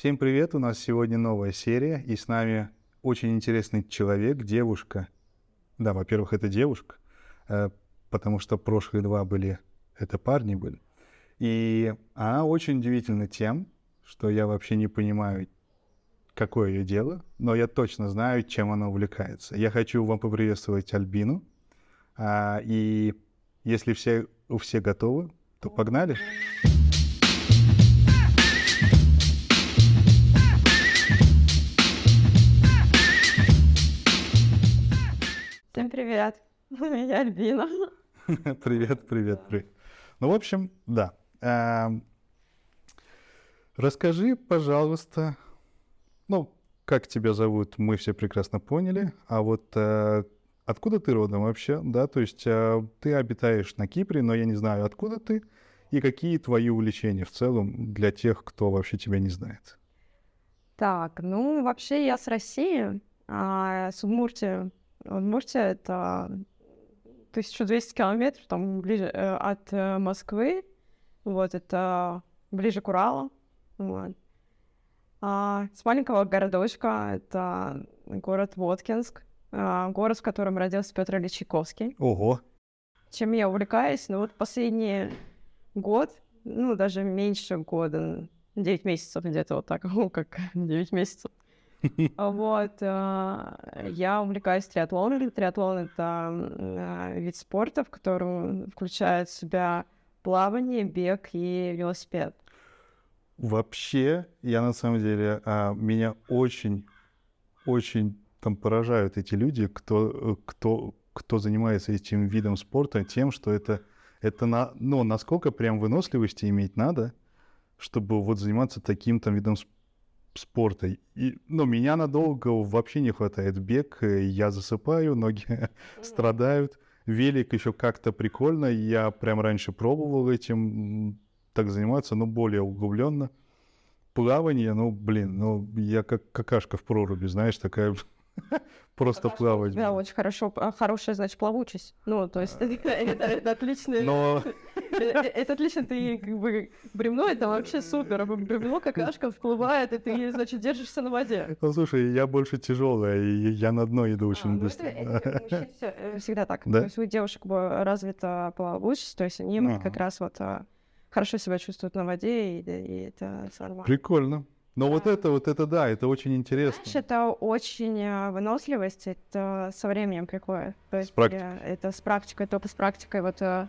Всем привет, у нас сегодня новая серия, и с нами очень интересный человек, девушка. Да, во-первых, это девушка, э, потому что прошлые два были, это парни были. И она очень удивительна тем, что я вообще не понимаю, какое ее дело, но я точно знаю, чем она увлекается. Я хочу вам поприветствовать Альбину. А, и если все, у всех готовы, то погнали. Всем привет, я Альбина. Привет, привет, привет. Ну, в общем, да. Эм, Расскажи, пожалуйста, ну, как тебя зовут, мы все прекрасно поняли, а вот э, откуда ты родом вообще, да, то есть э, ты обитаешь на Кипре, но я не знаю, откуда ты и какие твои увлечения в целом для тех, кто вообще тебя не знает. Так, ну, вообще я с России, а с Удмуртии. Удмуртия — это 1200 километров, там, ближе э, от э, Москвы, вот, это ближе к Уралу, вот. А, с маленького городочка, это город Воткинск, а, город, в котором родился Петр Ильич Чайковский. Ого! Чем я увлекаюсь? Ну вот последний год, ну даже меньше года, 9 месяцев где-то вот так, ну как 9 месяцев. Вот, а, я увлекаюсь триатлоном. Триатлон — это а, вид спорта, в котором включает в себя плавание, бег и велосипед. Вообще, я на самом деле, а, меня очень, очень там поражают эти люди, кто, э, кто, кто занимается этим видом спорта, тем, что это, это на, ну, насколько прям выносливости иметь надо, чтобы вот заниматься таким там видом спорта. И, ну, меня надолго вообще не хватает бег, э, я засыпаю, ноги страдают. Велик еще как-то прикольно, я прям раньше пробовал этим так заниматься, но более углубленно. Плавание, ну, блин, ну, я как какашка в проруби, знаешь, такая просто плавать. Да, очень хорошо, а, хорошая, значит, плавучесть. Ну, то есть это отлично. Но... Э, э, это отлично, ты как бы бревно, это вообще супер. Бревно, какашка всплывает, и ты, значит, держишься на воде. Ну, слушай, я больше тяжелая, и я на дно иду очень а, ну, быстро. Э, всегда так. То есть у девушек развита плавучесть, то есть они как раз вот хорошо себя чувствуют на воде, и, и это нормально. Прикольно. Но да. вот это, вот это, да, это очень интересно. Знаешь, это очень э, выносливость, это со временем приходит. То есть, с практикой. Это с практикой, только с практикой. Вот э,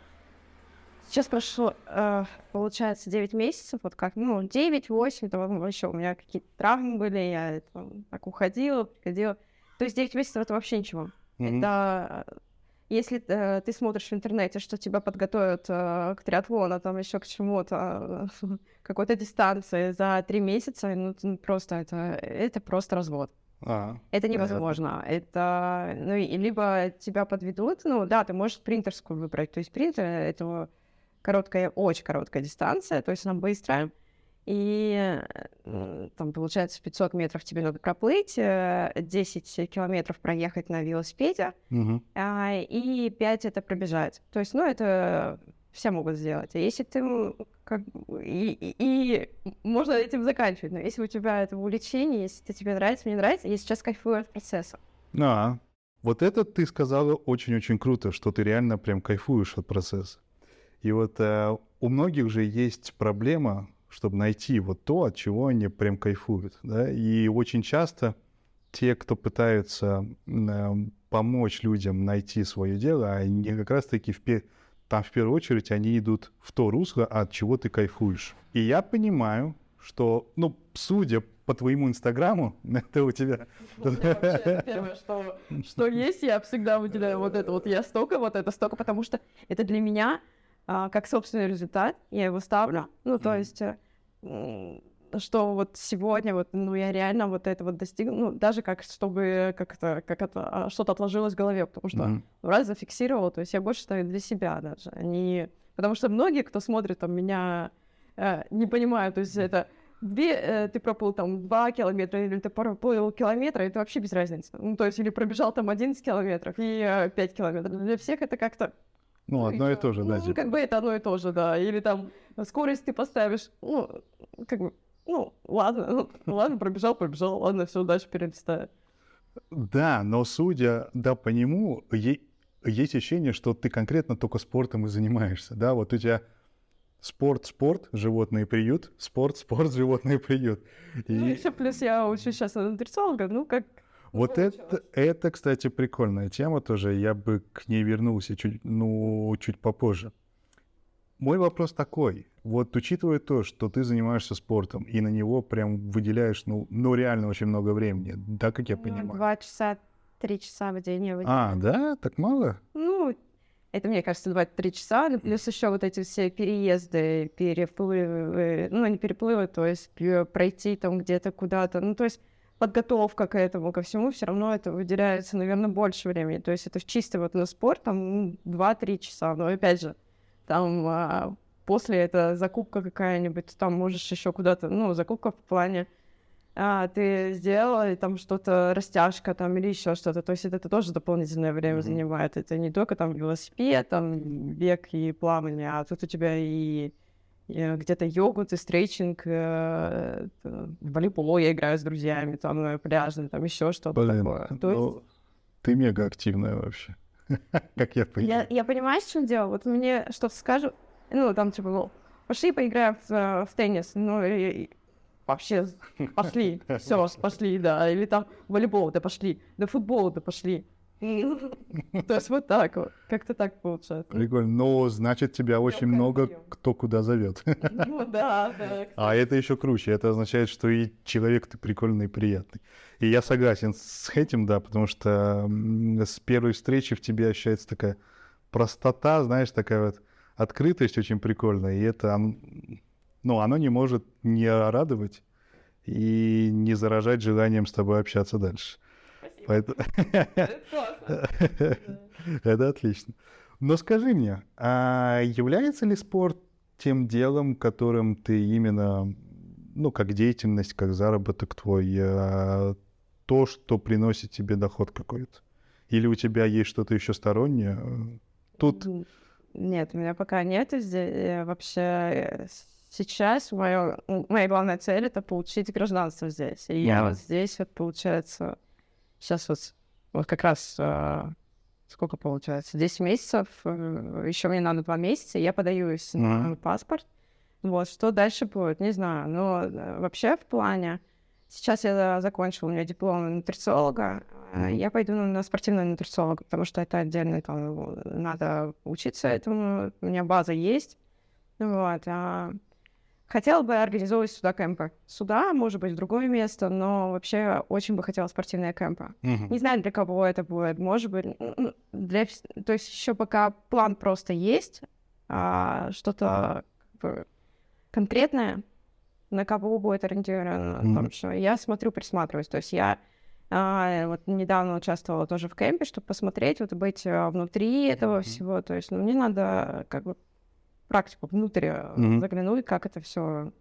сейчас прошло, э, получается, 9 месяцев, вот как, ну, 9-8, то еще у меня какие-то травмы были, я там, так уходила, приходила. То есть 9 месяцев это вообще ничего. Mm-hmm. Это если э, ты смотришь в интернете, что тебя подготовят э, к триатлону, там еще к чему-то, э, какой-то дистанции за три месяца, ну просто это, это просто развод. А, это невозможно. Понятно. Это, ну, и либо тебя подведут, ну, да, ты можешь спринтерскую выбрать. То есть спринтер — это короткая, очень короткая дистанция, то есть она быстрая и там, получается, 500 метров тебе надо проплыть, 10 э, километров проехать на велосипеде, угу. и 5 это пробежать. То есть, ну, это все могут сделать. А если ты как и, и, и можно этим заканчивать, но если у тебя это увлечение, если это тебе нравится, мне нравится, я сейчас кайфую от процесса. А, вот это ты сказала очень-очень круто, что ты реально прям кайфуешь от процесса. И вот э, у многих же есть проблема чтобы найти вот то, от чего они прям кайфуют. Да? И очень часто те, кто пытаются э, помочь людям найти свое дело, они как раз-таки в пе- там в первую очередь они идут в то русло, от чего ты кайфуешь. И я понимаю, что, ну, судя по твоему инстаграму, это у тебя... Первое, что, что есть, я всегда выделяю вот это вот, я столько, вот это столько, потому что это для меня а, как собственный результат, я его ставлю. Ну, то есть, э, что вот сегодня вот, ну, я реально вот это вот достигла, ну, даже как, чтобы как это, как это, а, что-то отложилось в голове, потому что mm-hmm. раз зафиксировала, то есть я больше ставлю для себя даже, а не... Потому что многие, кто смотрит там меня, э, не понимают, то есть это две, э, ты проплыл там два километра, или ты проплыл километра, это вообще без разницы. Ну, то есть, или пробежал там 11 километров и э, 5 километров. Для всех это как-то ну, одно и то же, да. Ну, как бы это одно и то же, да. Или там скорость ты поставишь, ну, как бы, ну, ладно, ну, ладно, пробежал, пробежал, ладно, все, дальше перелистаю. Да, но судя, да, по нему, е- есть ощущение, что ты конкретно только спортом и занимаешься, да, вот у тебя спорт, спорт, животные приют, спорт, спорт, животные приют. И... Ну, И еще плюс я учусь сейчас на нутрициолога, ну, как вот получилось. это, это, кстати, прикольная тема тоже, я бы к ней вернулся чуть, ну, чуть попозже. Мой вопрос такой, вот учитывая то, что ты занимаешься спортом и на него прям выделяешь, ну, ну реально очень много времени, да, как я Ну, понимаю? Два часа, три часа в день я А, выделяю. да? Так мало? Ну, это, мне кажется, 2-3 часа, ну, плюс еще вот эти все переезды, переплывы, ну, не переплывы, то есть пе- пройти там где-то куда-то, ну, то есть подготовка к этому, ко всему, все равно это выделяется, наверное, больше времени. То есть это чисто вот на спорт, там, ну, 2-3 часа. Но опять же, там а, после это закупка какая-нибудь, там можешь еще куда-то, ну, закупка в плане а, ты сделала, и там что-то, растяжка там или еще что-то. То есть это, тоже дополнительное время Мгм. занимает. Это не только там велосипед, там бег и плавание, а тут у тебя и где-то йогу, ты стрейчинг, э, э, в волейбол я играю с друзьями, там э, пляжный, там еще что-то Блин, такое. То есть ну, ты мега активная вообще, как я понимаю. я понимаю, в чем дело. Вот мне что-то скажут, ну, там, типа, мол, пошли поиграем в, э, в теннис. Ну, и- и вообще, пошли, все, пошли, да. Или там волейбол, да пошли, да футбол, да пошли. То есть вот так вот, как-то так получается. Прикольно. Но значит, тебя очень много кто куда зовет. Ну, да, да. А это еще круче. Это означает, что и человек ты прикольный и приятный. И я согласен с этим, да, потому что с первой встречи в тебе ощущается такая простота, знаешь, такая вот открытость очень прикольная. И это, ну, оно не может не радовать и не заражать желанием с тобой общаться дальше. Поэтому... Это отлично. Но скажи мне, а является ли спорт тем делом, которым ты именно, ну, как деятельность, как заработок твой, а, то, что приносит тебе доход какой-то? Или у тебя есть что-то еще стороннее? Тут, Нет, у меня пока нет. Здесь, вообще э, сейчас моё- м, моя главная цель это получить гражданство здесь. И я Мгм. вот здесь вот получается сейчас вот вот как раз а, сколько получается 10 месяцев. Еще мне надо два месяца. и Я подаюсь на Мгм. паспорт. Вот что дальше будет, не знаю. Но э, вообще в плане сейчас я закончила у меня диплом нутрициолога. Мгм. Я пойду на спортивного нутрициолога, потому что это отдельно там надо учиться этому. У меня база есть. Вот. а Хотела бы организовывать сюда кемпы. Сюда, может быть, в другое место, но вообще очень бы хотела спортивные кемпы. Мгм. Не знаю, для кого это будет. Может быть, для... То есть еще пока план просто есть, а что-то конкретное, на кого будет ориентировано, Мгм. там что. Я смотрю, присматриваюсь. То есть я а, вот недавно участвовала тоже в кемпе, чтобы посмотреть, вот быть а, внутри этого Мгм. всего. То есть ну, мне надо как бы практику внутрь а, Мгм. заглянуть, как это все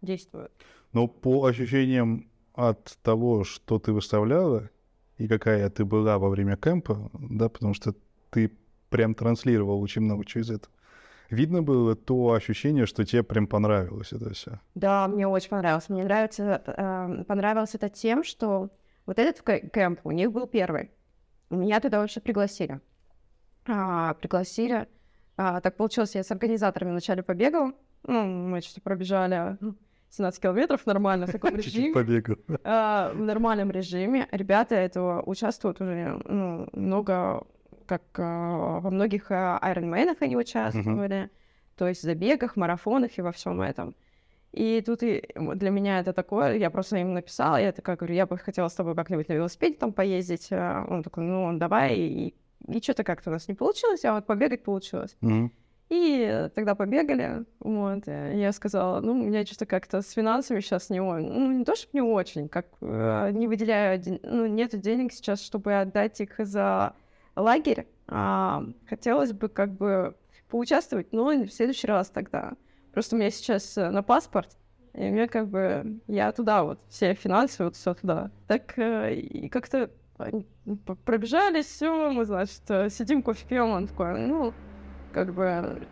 действует. Но по ощущениям от того, что ты выставляла и какая ты была во время кемпа, да, потому что ты прям транслировал очень много чего из этого, видно было то ощущение, что тебе прям понравилось это все. Да, мне очень понравилось. Мне нравится, э, понравилось это тем, что вот этот кемп у них был первый. Меня туда вообще пригласили. А, пригласили. А, так получилось, я с организаторами вначале побегала. Ну, мы что-то пробежали ну, 17 километров нормально в таком режиме. побегал. А, в нормальном режиме. Ребята этого участвуют уже ну, много, как а, во многих а, айронменах они участвовали, то есть в забегах, марафонах и во всем этом. И тут и для меня это такое, я просто им написала, я такая говорю, я бы хотела с тобой как-нибудь на велосипеде там поездить. Он такой, ну, давай. И, и что-то как-то у нас не получилось, а вот побегать получилось. Мгм. И тогда побегали, вот, и я сказала, ну, у меня что-то как-то с финансами сейчас не очень, ну, не то, что не очень, как э, не выделяю, ну, нету денег сейчас, чтобы отдать их за лагерь, а хотелось бы как бы поучаствовать, но в следующий раз тогда. Просто у меня сейчас э, на паспорт, и мне как бы, я туда вот, все финансы, вот все туда. Так э, и как-то они п- пробежались, все, мы, значит, э, сидим, кофе пьем, он такой, ну, как бы,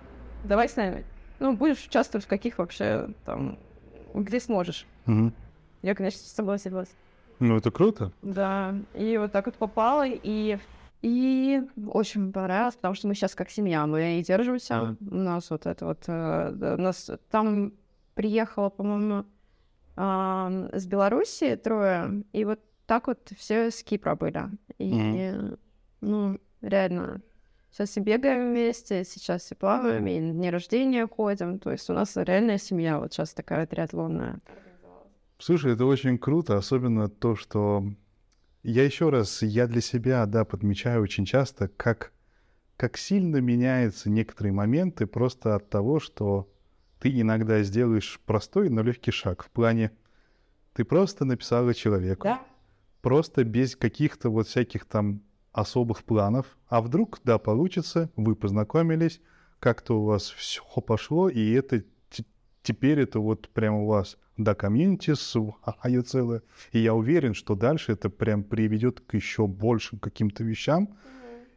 давай с нами. Ну, будешь участвовать в каких вообще там где сможешь. Мгм. Я, конечно, согласилась. Ну, это круто. Да, и вот так вот попала, и, и очень понравилось, потому что мы сейчас как семья, мы и держимся. У нас вот это вот, э, нас там приехало, по-моему, ам, с Беларуси трое, и вот так вот все с Кипра были. И, ну, реально, сейчас и бегаем вместе, сейчас и плаваем, и на дни рождения ходим, то есть у нас реальная семья вот сейчас такая триатлонная. Слушай, это очень круто, особенно то, что я еще раз, я для себя, да, подмечаю очень часто, как, как сильно меняются некоторые моменты просто от того, что ты иногда сделаешь простой, но легкий шаг. В плане, ты просто написала человеку, Да? Просто без каких-то вот всяких там особых планов. А вдруг, да, получится, вы познакомились, как-то у вас все пошло, и это те- теперь это вот прям у вас, да, комьюнити свое целое. И я уверен, что дальше это прям приведет к еще большим каким-то вещам.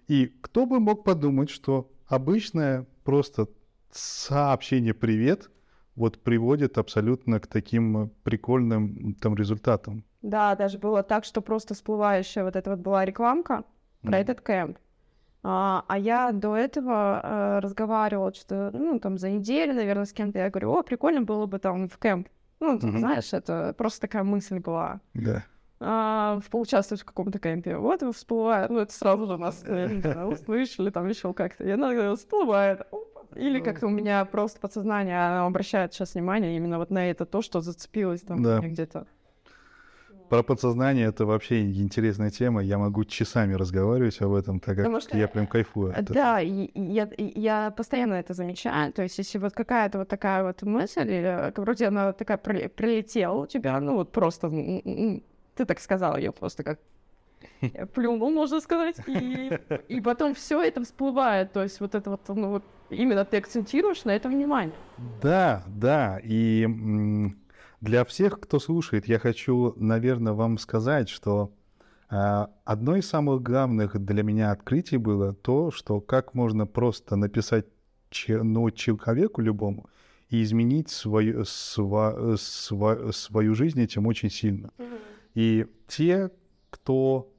И кто бы мог подумать, что обычное просто сообщение «привет» вот приводит абсолютно к таким прикольным там результатам. Да, даже было так, что просто всплывающая вот эта вот была рекламка про Мгм. этот кемп. А, а я до этого э, разговаривала что ну, там, за неделю, наверное, с кем-то. Я говорю, о, прикольно было бы там в кемп. Ну, Мгм. знаешь, это просто такая мысль была. Да. А, в поучаствовать в каком-то кемпе. Вот и всплывает. Ну, это сразу же нас э, не знаю, услышали, там еще как-то. И она всплывает. Опа. Или как-то у меня просто подсознание оно обращает сейчас внимание именно вот на это, то, что зацепилось там Да. где-то. Про подсознание это вообще интересная тема. Я могу часами разговаривать об этом, так как что, я прям кайфую. от. Да, я, я постоянно это замечаю. То есть, если вот какая-то вот такая вот мысль, или вроде она такая при- прилетела у тебя, ну вот просто ты так сказала, ее просто как э, плюнул, можно сказать, и, и потом все это всплывает. То есть вот это вот, ну вот именно ты акцентируешь на этом внимание. Да, да. И для всех, кто слушает, я хочу, наверное, вам сказать, что а, одно из самых главных для меня открытий было то, что как можно просто написать ну, человеку любому и изменить свою, сва- сва- свою жизнь этим очень сильно. И те, кто,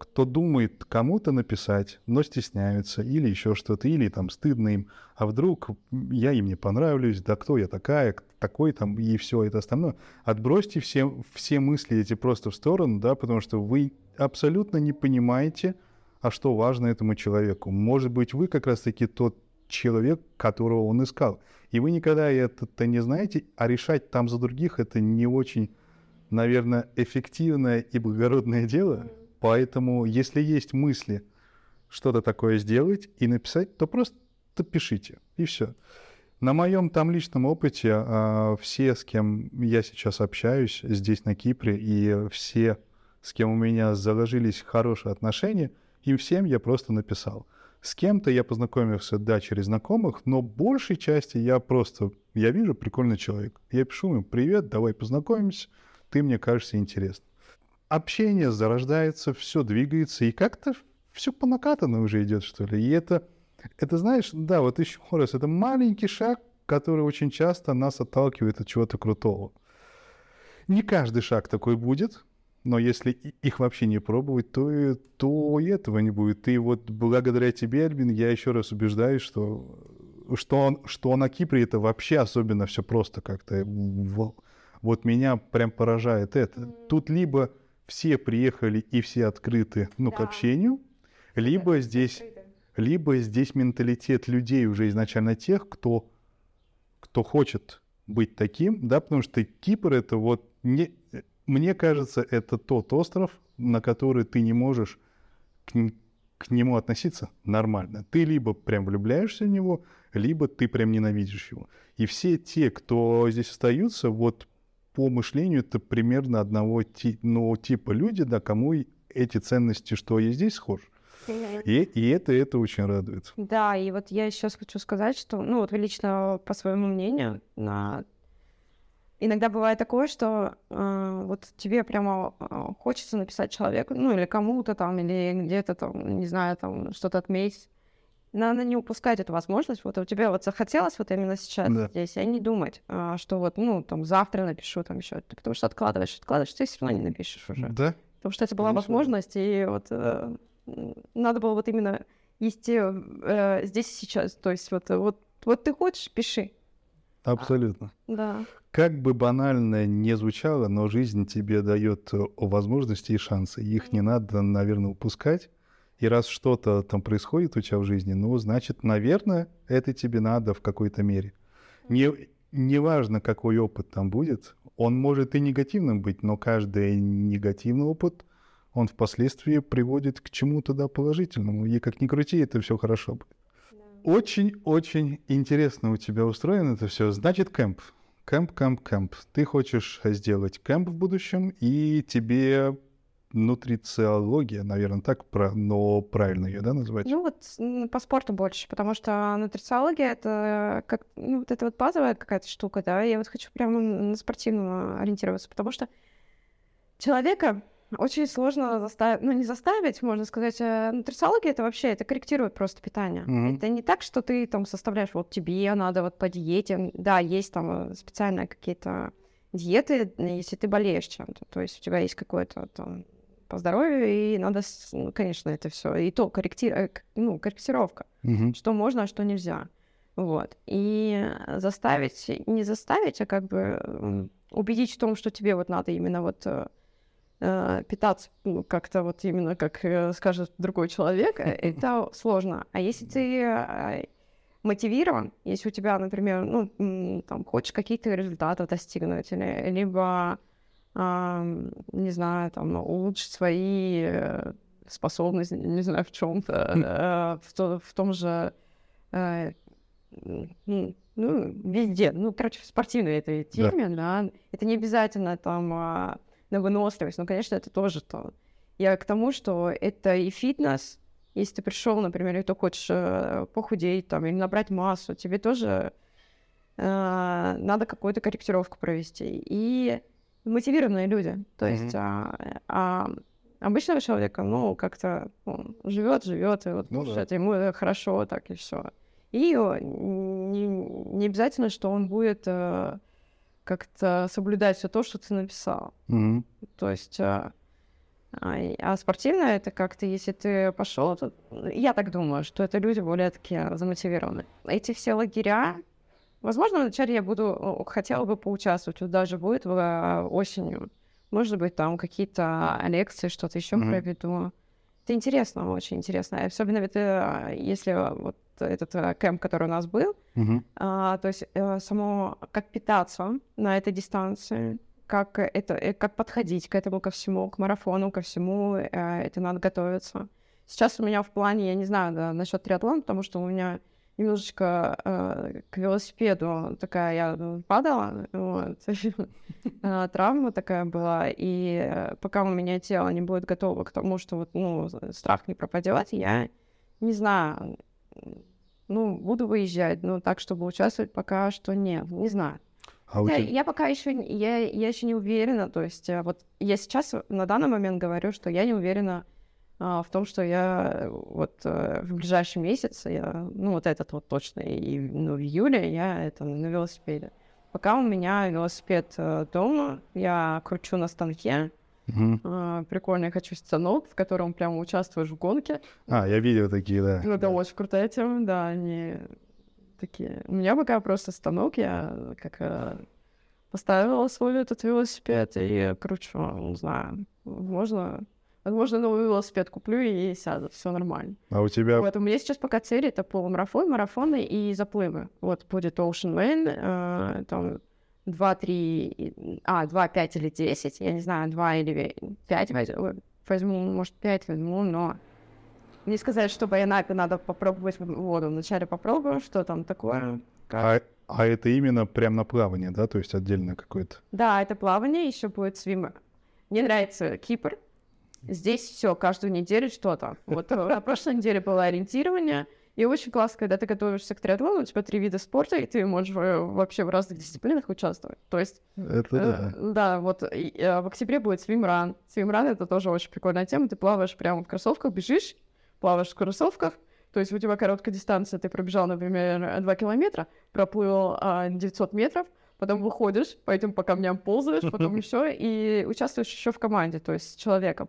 кто думает кому-то написать, но стесняются, или еще что-то, или там стыдно им, а вдруг я им не понравлюсь, да кто я такая, такой там, и все это остальное. Отбросьте все, все мысли эти просто в сторону, да, потому что вы абсолютно не понимаете, а что важно этому человеку. Может быть, вы как раз-таки тот человек, которого он искал. И вы никогда это не знаете, а решать там за других это не очень наверное, эффективное и благородное дело. Поэтому, если есть мысли что-то такое сделать и написать, то просто пишите, и все. На моем там личном опыте а, все, с кем я сейчас общаюсь здесь на Кипре, и все, с кем у меня заложились хорошие отношения, им всем я просто написал. С кем-то я познакомился, да, через знакомых, но большей части я просто, я вижу прикольный человек. Я пишу ему, привет, давай познакомимся, ты мне кажешься интересным. Общение зарождается, все двигается, и как-то все по накатанной уже идет, что ли. И это, это, знаешь, да, вот еще раз, это маленький шаг, который очень часто нас отталкивает от чего-то крутого. Не каждый шаг такой будет, но если их вообще не пробовать, то, и- то и этого не будет. И вот благодаря тебе, Альбин, я еще раз убеждаюсь, что, что, он, что на Кипре это вообще особенно все просто как-то. Вот меня прям поражает это. Тут либо все приехали и все открыты ну, к Да. общению, либо здесь, либо здесь менталитет людей уже изначально тех, кто, кто хочет быть таким, да, потому что Кипр это вот не, мне кажется, это тот остров, на который ты не можешь к, к нему относиться нормально. Ты либо прям влюбляешься в него, либо ты прям ненавидишь его. И все те, кто здесь остаются, вот по мышлению это примерно одного ти- ну, типа люди, да, кому эти ценности, что есть здесь, схожи. И, и это, это очень радует. Да, и вот я сейчас хочу сказать, что, ну, вот лично по своему мнению, на... иногда бывает такое, что э, вот тебе прямо э, хочется написать человеку, ну, или кому-то там, или где-то там, не знаю, там, что-то отметить, надо не упускать эту возможность. Вот у тебя вот захотелось вот именно сейчас Да. здесь, а не думать, а, что вот, ну, там, завтра напишу, там еще. Потому что откладываешь, откладываешь, ты все равно не напишешь уже. Да? Потому что это была Конечно, возможность, и вот э, надо было вот именно вести э, здесь и сейчас. То есть вот, вот, вот ты хочешь, пиши. Абсолютно. Да. Как бы банально не звучало, но жизнь тебе дает э, возможности и шансы. Их не надо, наверное, упускать. И раз что-то там происходит у тебя в жизни, ну, значит, наверное, это тебе надо в какой-то мере. Не, неважно, какой опыт там будет, он может и негативным быть, но каждый негативный опыт, он впоследствии приводит к чему-то да, положительному. И как ни крути, это все хорошо будет. Очень-очень интересно у тебя устроено это все. Значит, кемп. Кемп, кемп, кемп. Ты хочешь сделать кемп в будущем, и тебе нутрициология, наверное, так, про- но правильно ее, да, назвать? Ну вот по спорту больше, потому что нутрициология это как ну, вот это вот базовая какая-то штука, да. Я вот хочу прямо на спортивном ориентироваться, потому что человека очень сложно заставить, ну не заставить, можно сказать. э, Нутрициология это вообще это корректирует просто питание. Мгм. Это не так, что ты там составляешь, вот тебе надо вот по диете. Да, есть там э, специальные какие-то диеты, э, если ты болеешь чем-то, то есть у тебя есть какое-то там по здоровью, и надо, ну, конечно, это все. И то корректи... э, ну, корректировка, Мгм. что можно, а что нельзя. Вот. И заставить, не заставить, а как бы убедить в том, что тебе вот надо именно вот э, э, питаться ну, как-то вот именно как э, скажет другой человек, это сложно. А если ты э, мотивирован, если у тебя, например, ну, там, хочешь какие-то результаты достигнуть, или, либо, не знаю, там, улучшить свои э, способности, не знаю, в чем-то, в, то- в том же, э, ну, ну, везде, ну, короче, в спортивной этой Да. теме, да, это не обязательно там а, на выносливость, но, конечно, это тоже то. Я к тому, что это и фитнес, если ты пришел, например, и ты хочешь э, похудеть там или набрать массу, тебе тоже э, надо какую-то корректировку провести. И мотивированные люди. То Мгм. есть а, а обычного человека, ну, как-то живет, живет, и вот Ну да. ему э, хорошо, так и все. И не, не обязательно, что он будет э, как-то соблюдать все то, что ты написал. Мгм. То есть, и- а спортивное это как-то, если ты пошел, то я так думаю, что это люди более такие замотивированы. Эти все лагеря, возможно, вначале я буду, хотела бы поучаствовать, вот даже будет в, а, осенью. Может быть, там какие-то лекции, что-то еще Мгм. проведу. Это интересно, очень интересно. Особенно ведь, э, если вот этот кемп, который у нас был, Мгм. а, то есть э, само как питаться на этой дистанции, как это, э, как подходить к этому ко всему, к марафону, ко всему, э, это надо готовиться. Сейчас у меня в плане, я не знаю, да, насчет триатлона, потому что у меня немножечко э, к велосипеду такая, я падала, вот, э, травма такая была, и э, пока у меня тело не будет готово к тому, что вот, ну, страх не пропадет, я не знаю, ну, буду выезжать, но так, чтобы участвовать, пока что нет, не знаю. А у Я, тебя... я пока еще, я, я еще не уверена, то есть э, вот я сейчас на данный момент говорю, что я не уверена в том, что я э, вот э, в ближайший месяц, я, ну вот этот вот точно, и ну, в июле я это на велосипеде. Пока у меня велосипед э, дома, я кручу на станке, Мгм. а, прикольный хочу станок, в котором прямо участвуешь в гонке. А, я видел такие, да. Ну, это очень крутая тема, да, они такие... У меня пока просто станок, я как поставила свой этот велосипед и кручу, не знаю, можно... Возможно, новый велосипед куплю и сяду, все нормально. А у тебя... Вот, у меня сейчас пока цель — это полумарафон, марафоны и заплывы. Вот будет Ocean Man, э, там 2, 3, а, 2, 5 или 10, я не знаю, 2 или 5 возьму, может, 5 возьму, но не сказать, что в Байонапе надо попробовать воду. Вначале попробую, что там такое. А, а это именно прям на плавание, да? То есть отдельно какое-то? Да, это плавание, еще будет свим. Мне нравится Кипр. Здесь все, каждую неделю что-то. Вот э, на прошлой неделе было ориентирование, и очень классно, когда ты готовишься к триатлону, у тебя три вида спорта, и ты можешь э, вообще в разных дисциплинах участвовать. То есть, Это э, да. да, вот и, э, в октябре будет свимран. Свимран — это тоже очень прикольная тема. Ты плаваешь прямо в кроссовках, бежишь, плаваешь в кроссовках, То есть у тебя короткая дистанция, ты пробежал, например, 2 километра, проплыл а, 900 метров, потом выходишь, по этим по камням ползаешь, потом еще и участвуешь еще в команде, то есть с человеком.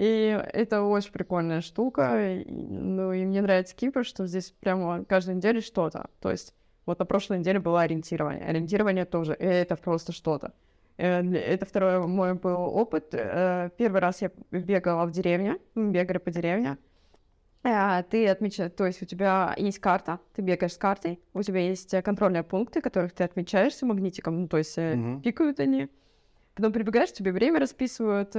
И это очень прикольная штука. И, ну, и мне нравится Кипр, что здесь прямо каждую неделю что-то. То есть вот на прошлой неделе было ориентирование. Ориентирование тоже. И это просто что-то. Э, это второй мой был опыт. Э, первый раз я бегала в деревне. Мы бегали по деревне. Э, ты отмечаешь, то есть у тебя есть карта, ты бегаешь с картой, у тебя есть контрольные пункты, которых ты отмечаешься магнитиком, ну, то есть mm-hmm. пикают они. Потом прибегаешь, тебе время расписывают,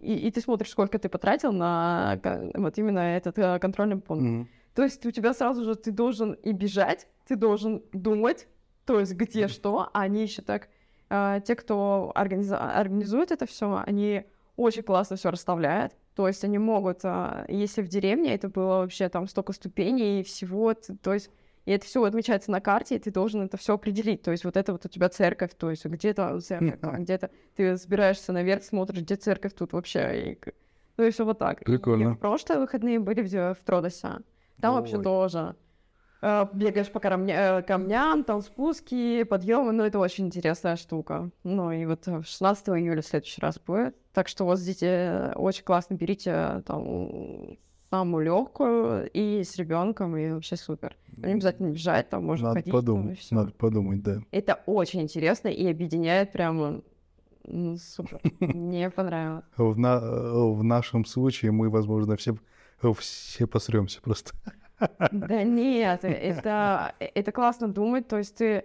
и, и ты смотришь, сколько ты потратил на вот именно этот э, контрольный пункт. Mm-hmm. То есть у тебя сразу же ты должен и бежать, ты должен думать, то есть где что, а они еще так, э, те, кто организ... организует это все, они очень классно все расставляют. То есть они могут, э, если в деревне это было вообще там столько ступеней и всего, то есть и это все отмечается на карте, и ты должен это все определить. То есть вот это вот у тебя церковь, то есть где-то церковь, а где-то ты собираешься наверх, смотришь, где церковь тут вообще. И... Ну и все вот так. Прикольно. И в прошлые выходные были в, в Тродосе. Там Ой. вообще тоже. Э, бегаешь по камня, э, камням, там спуски, подъемы, ну это очень интересная штука. Ну и вот 16 июля в следующий раз будет. Так что вот здесь э, очень классно берите там самую легкую и с ребенком, и вообще супер. Не обязательно бежать, там можно надо ходить. Подумать, там, надо подумать, да. Это очень интересно и объединяет прямо ну, супер. Мне понравилось. В, на, в нашем случае мы, возможно, все, все посремся просто. Да нет, это, это классно думать, то есть ты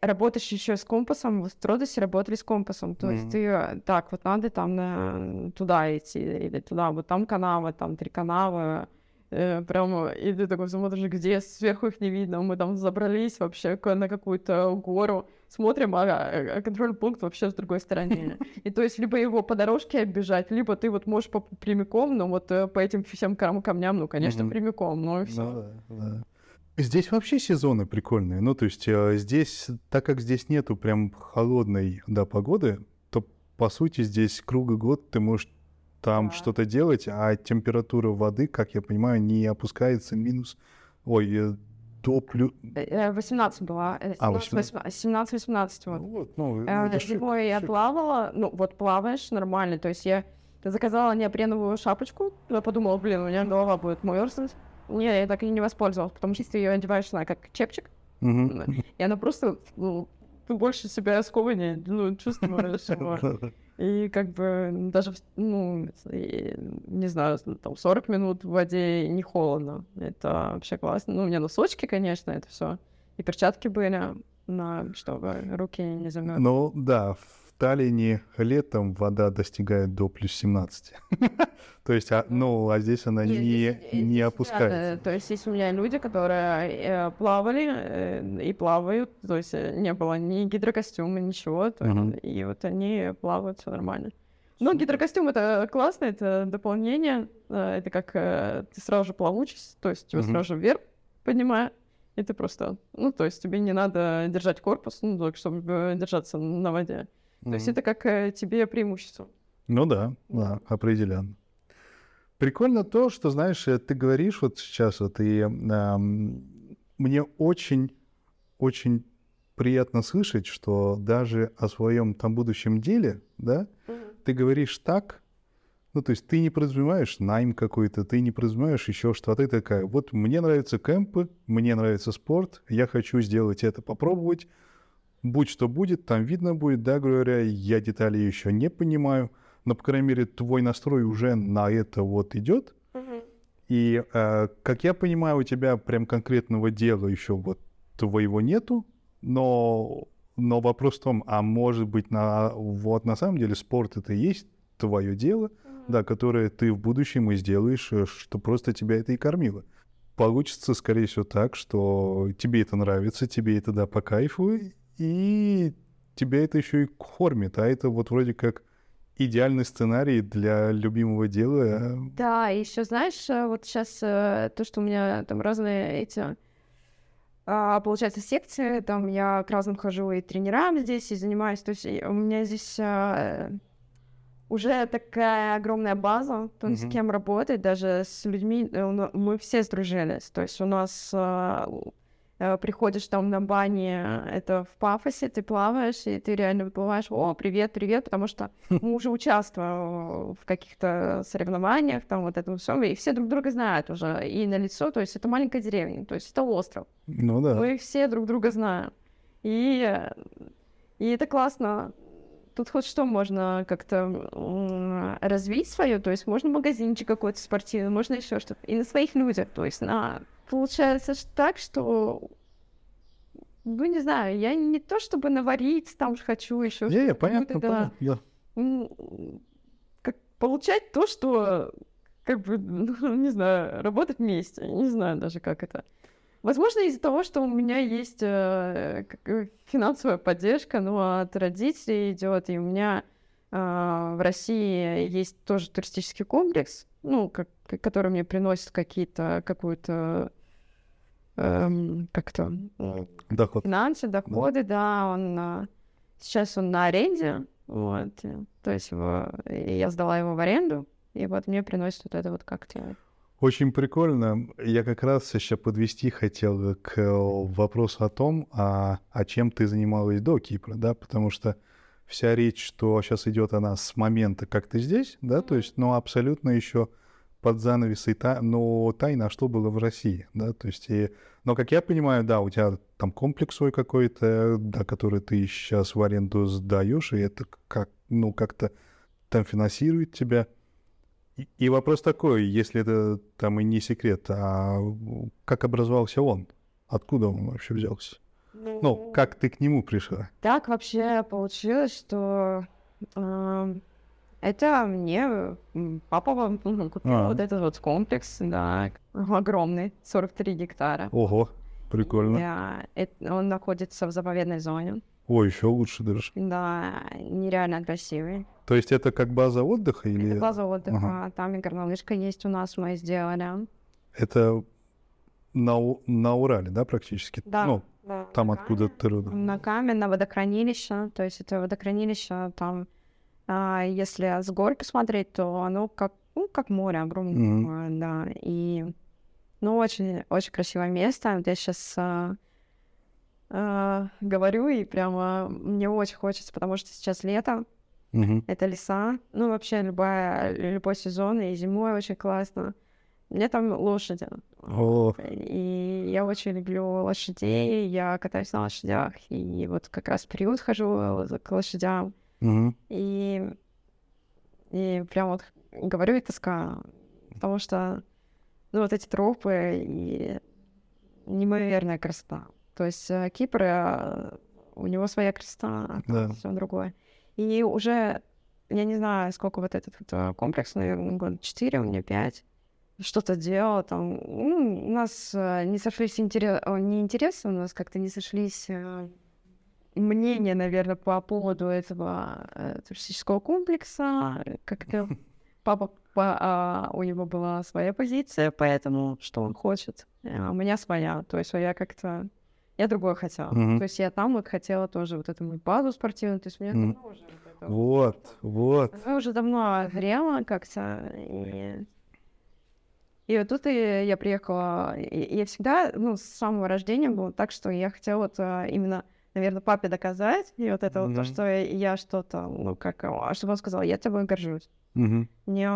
работаешь еще с компасом, в Тродосе работали с компасом, то mm-hmm. есть ты, э, так, вот надо там на, туда идти, или туда, вот там канавы, там три канавы, э, прямо, и ты такой смотришь, где сверху их не видно, мы там забрались вообще на какую-то гору, смотрим, а, а, контрольный пункт вообще с другой стороны. И то есть либо его по дорожке оббежать, либо ты вот можешь по прямиком, но вот э, по этим всем камням, ну, конечно, mm-hmm. прямиком, но и все. Ну, да, да. Здесь вообще сезоны прикольные. Ну, то есть э, здесь, так как здесь нету прям холодной, да, погоды, то, по сути, здесь круглый год ты можешь там да. что-то делать, а температура воды, как я понимаю, не опускается минус... Ой, э, до плюс... 18 э, была. 17-18 вот. Ну, вот ну, э, зимой я плавала, ну, вот плаваешь нормально, то есть я заказала неопреновую шапочку, я подумала, блин, у меня голова будет мерзнуть. Не, я так и не воспользовалась, потому что ты ее одеваешь на как чепчик, и она просто, ну, ты больше себя скованнее, ну, чувствуешь И как бы даже, ну, не знаю, там 40 минут в воде не холодно. Это вообще классно. Ну, у меня носочки, конечно, это все. И перчатки были, на, чтобы руки не замерзли. Ну, да, Таллине летом вода достигает до плюс 17. то есть, а, ну, а здесь она Нет, не, здесь, не здесь, опускается. Да, то есть есть у меня люди, которые э, плавали э, и плавают, то есть э, не было ни гидрокостюма, ничего, то, и вот они плавают, все нормально. Ну, гидрокостюм это классно, это дополнение, э, это как э, ты сразу же плавучий, то есть тебя сразу же вверх поднимает, и ты просто, ну, то есть тебе не надо держать корпус, ну, чтобы держаться на воде. То есть это как э, тебе преимущество. Ну да, да, определенно. Прикольно то, что, знаешь, э, ты говоришь вот сейчас, вот, и э, мне очень, очень приятно слышать, что даже о своем там будущем деле, да, угу. ты говоришь так, ну, то есть ты не подразумеваешь найм какой-то, ты не подразумеваешь еще что, а ты такая, вот мне нравятся кемпы, мне нравится спорт, я хочу сделать это, попробовать, будь что будет, там видно будет, да, говоря, я детали еще не понимаю, но, по крайней мере, твой настрой уже на это вот идет. И, э, как я понимаю, у тебя прям конкретного дела еще вот твоего нету, но, но вопрос в том, а может быть, на, вот на самом деле спорт это и есть твое дело, да, которое ты в будущем и сделаешь, э, что просто тебя это и кормило. Получится, скорее всего, так, что тебе это нравится, тебе это, да, по кайфу, и тебя это еще и кормит, а это вот вроде как идеальный сценарий для любимого дела. Да, еще знаешь, э, вот сейчас э, то, что у меня там разные эти а, получается, секции, там я к разным хожу и тренерам здесь, и занимаюсь, то есть у меня здесь а, уже такая огромная база, то есть с Мгм. кем работать, даже с людьми, э, мы все сдружились. То есть у нас э, э, приходишь там на бане, это в пафосе, ты плаваешь, и ты реально выплываешь, о, привет, привет, потому что мы уже участвовали в каких-то соревнованиях, там вот этом всем, и все друг друга знают уже, и на лицо, то есть это маленькая деревня, то есть это остров. Ну да. Мы все друг друга знаем. И, э, и это классно. Тут хоть что можно как-то развить свое, то есть можно магазинчик какой-то спортивный, можно еще что-то. И на своих людях, то есть на... Получается так, что ну, не знаю, я не то чтобы наварить там ж хочу еще Не, не, понятно, да. понятно. как получать то, что как бы, ну, не знаю, работать вместе. Не знаю даже, как это. Возможно, из-за того, что у меня есть э, финансовая поддержка, ну, от родителей идет, и у меня э, в России есть тоже туристический комплекс, ну, как, который мне приносит какие-то, какую-то, эм, как-то, Доход. финансы, доходы, да, он а, сейчас он на аренде, вот, то есть его, я сдала его в аренду, и вот мне приносит вот это вот как-то. Очень прикольно. Я как раз еще подвести хотел к вопросу о том, а, а чем ты занималась до Кипра, да, потому что вся речь, что сейчас идет она с момента, как ты здесь, да, то есть, но абсолютно еще под занавесой, та, но тайна, что было в России, да, то есть, и, но, как я понимаю, да, у тебя там комплекс свой какой-то, да, который ты сейчас в аренду сдаешь, и это как, ну, как-то там финансирует тебя. И, и вопрос такой, если это там и не секрет, а как образовался он? Откуда он вообще взялся? Ну, как ты к нему пришла? Так вообще получилось, что эм, это мне папа купил А. вот этот вот комплекс, да, огромный, 43 гектара. Ого, прикольно. Да, эт- он находится в заповедной зоне. Ой, еще лучше даже. Да, нереально красивый. То есть это как база отдыха или Это база отдыха, Ага. там и горнолыжка есть у нас, мы сделали. это на, на Урале, да, практически? Да. Ну, Да, там на откуда ты родом. На Каме, на водохранилище, то есть это водохранилище, там, а, если с гор посмотреть, то оно как, ну, как море огромное, такое, да, и, ну, очень, очень красивое место, Вот я сейчас говорю, и прямо мне очень хочется, потому что сейчас лето, Мгм. это леса, ну, вообще любая, любой сезон, и зимой очень классно. Мне там лошади. О, И я очень люблю лошадей, я катаюсь на лошадях, и вот как раз в приют хожу к лошадям, мгм. и, и прям вот говорю и тоска, потому что, ну, вот эти тропы и неимоверная красота. То есть э, Кипр, э, у него своя красота, Да. все другое. И уже, я не знаю, сколько вот этот вот, э, комплекс, наверное, года четыре, у меня пять, что-то делал там. Ну, у нас не сошлись интерес, не интересы, у нас как-то не сошлись э, мнения, наверное, по поводу этого э, туристического комплекса. Как-то папа, по- а, у него была своя позиция, поэтому что он хочет, а у меня своя. То есть я как-то... Я другое хотела. Мгм. То есть я там вот хотела тоже вот эту мою базу спортивную. То есть мне Мгм. давно уже вот это вот Вот, она уже давно зрела как-то. И, и вот тут и я приехала. И я всегда, ну, с самого рождения было так, что я хотела вот а, именно, наверное, папе доказать. И вот это вот то, что я что-то, ну, как, а, чтобы он сказал, я тобой горжусь. Мгм. Мне,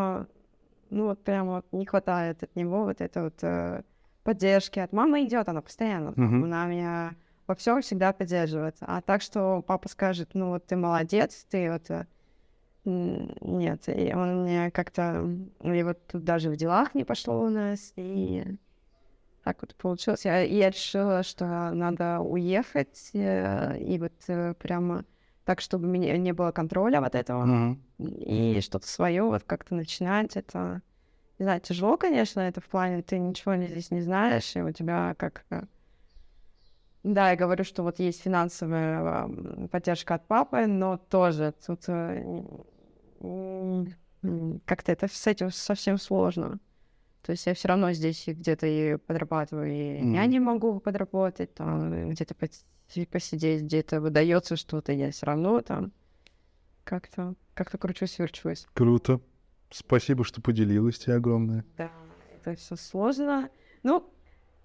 ну, вот прямо вот не хватает от него вот этой вот э, поддержки. От мамы идет она постоянно. Мгм. Она меня во всем всегда поддерживает. А так, что папа скажет, ну, вот ты молодец, ты вот... э, Нет, и он мне как-то... И вот тут даже в делах не пошло у нас, и так вот получилось. Я, я решила, что надо уехать, э, и вот э, прямо так, чтобы мне не было контроля вот этого Мгм. и что-то свое вот как-то начинать, это, не знаю, тяжело, конечно, это в плане, ты ничего здесь не знаешь, и у тебя как... Да, я говорю, что вот есть финансовая поддержка от папы, но тоже тут э, как-то это с этим совсем сложно. То есть я все равно здесь где-то и подрабатываю, и Мгм. я не могу подработать, там, где-то пос- посидеть, где-то выдается что-то, я все равно там как-то как-то кручусь-верчусь. Круто. Спасибо, что поделилась тебе огромное. Да, это все сложно. Ну,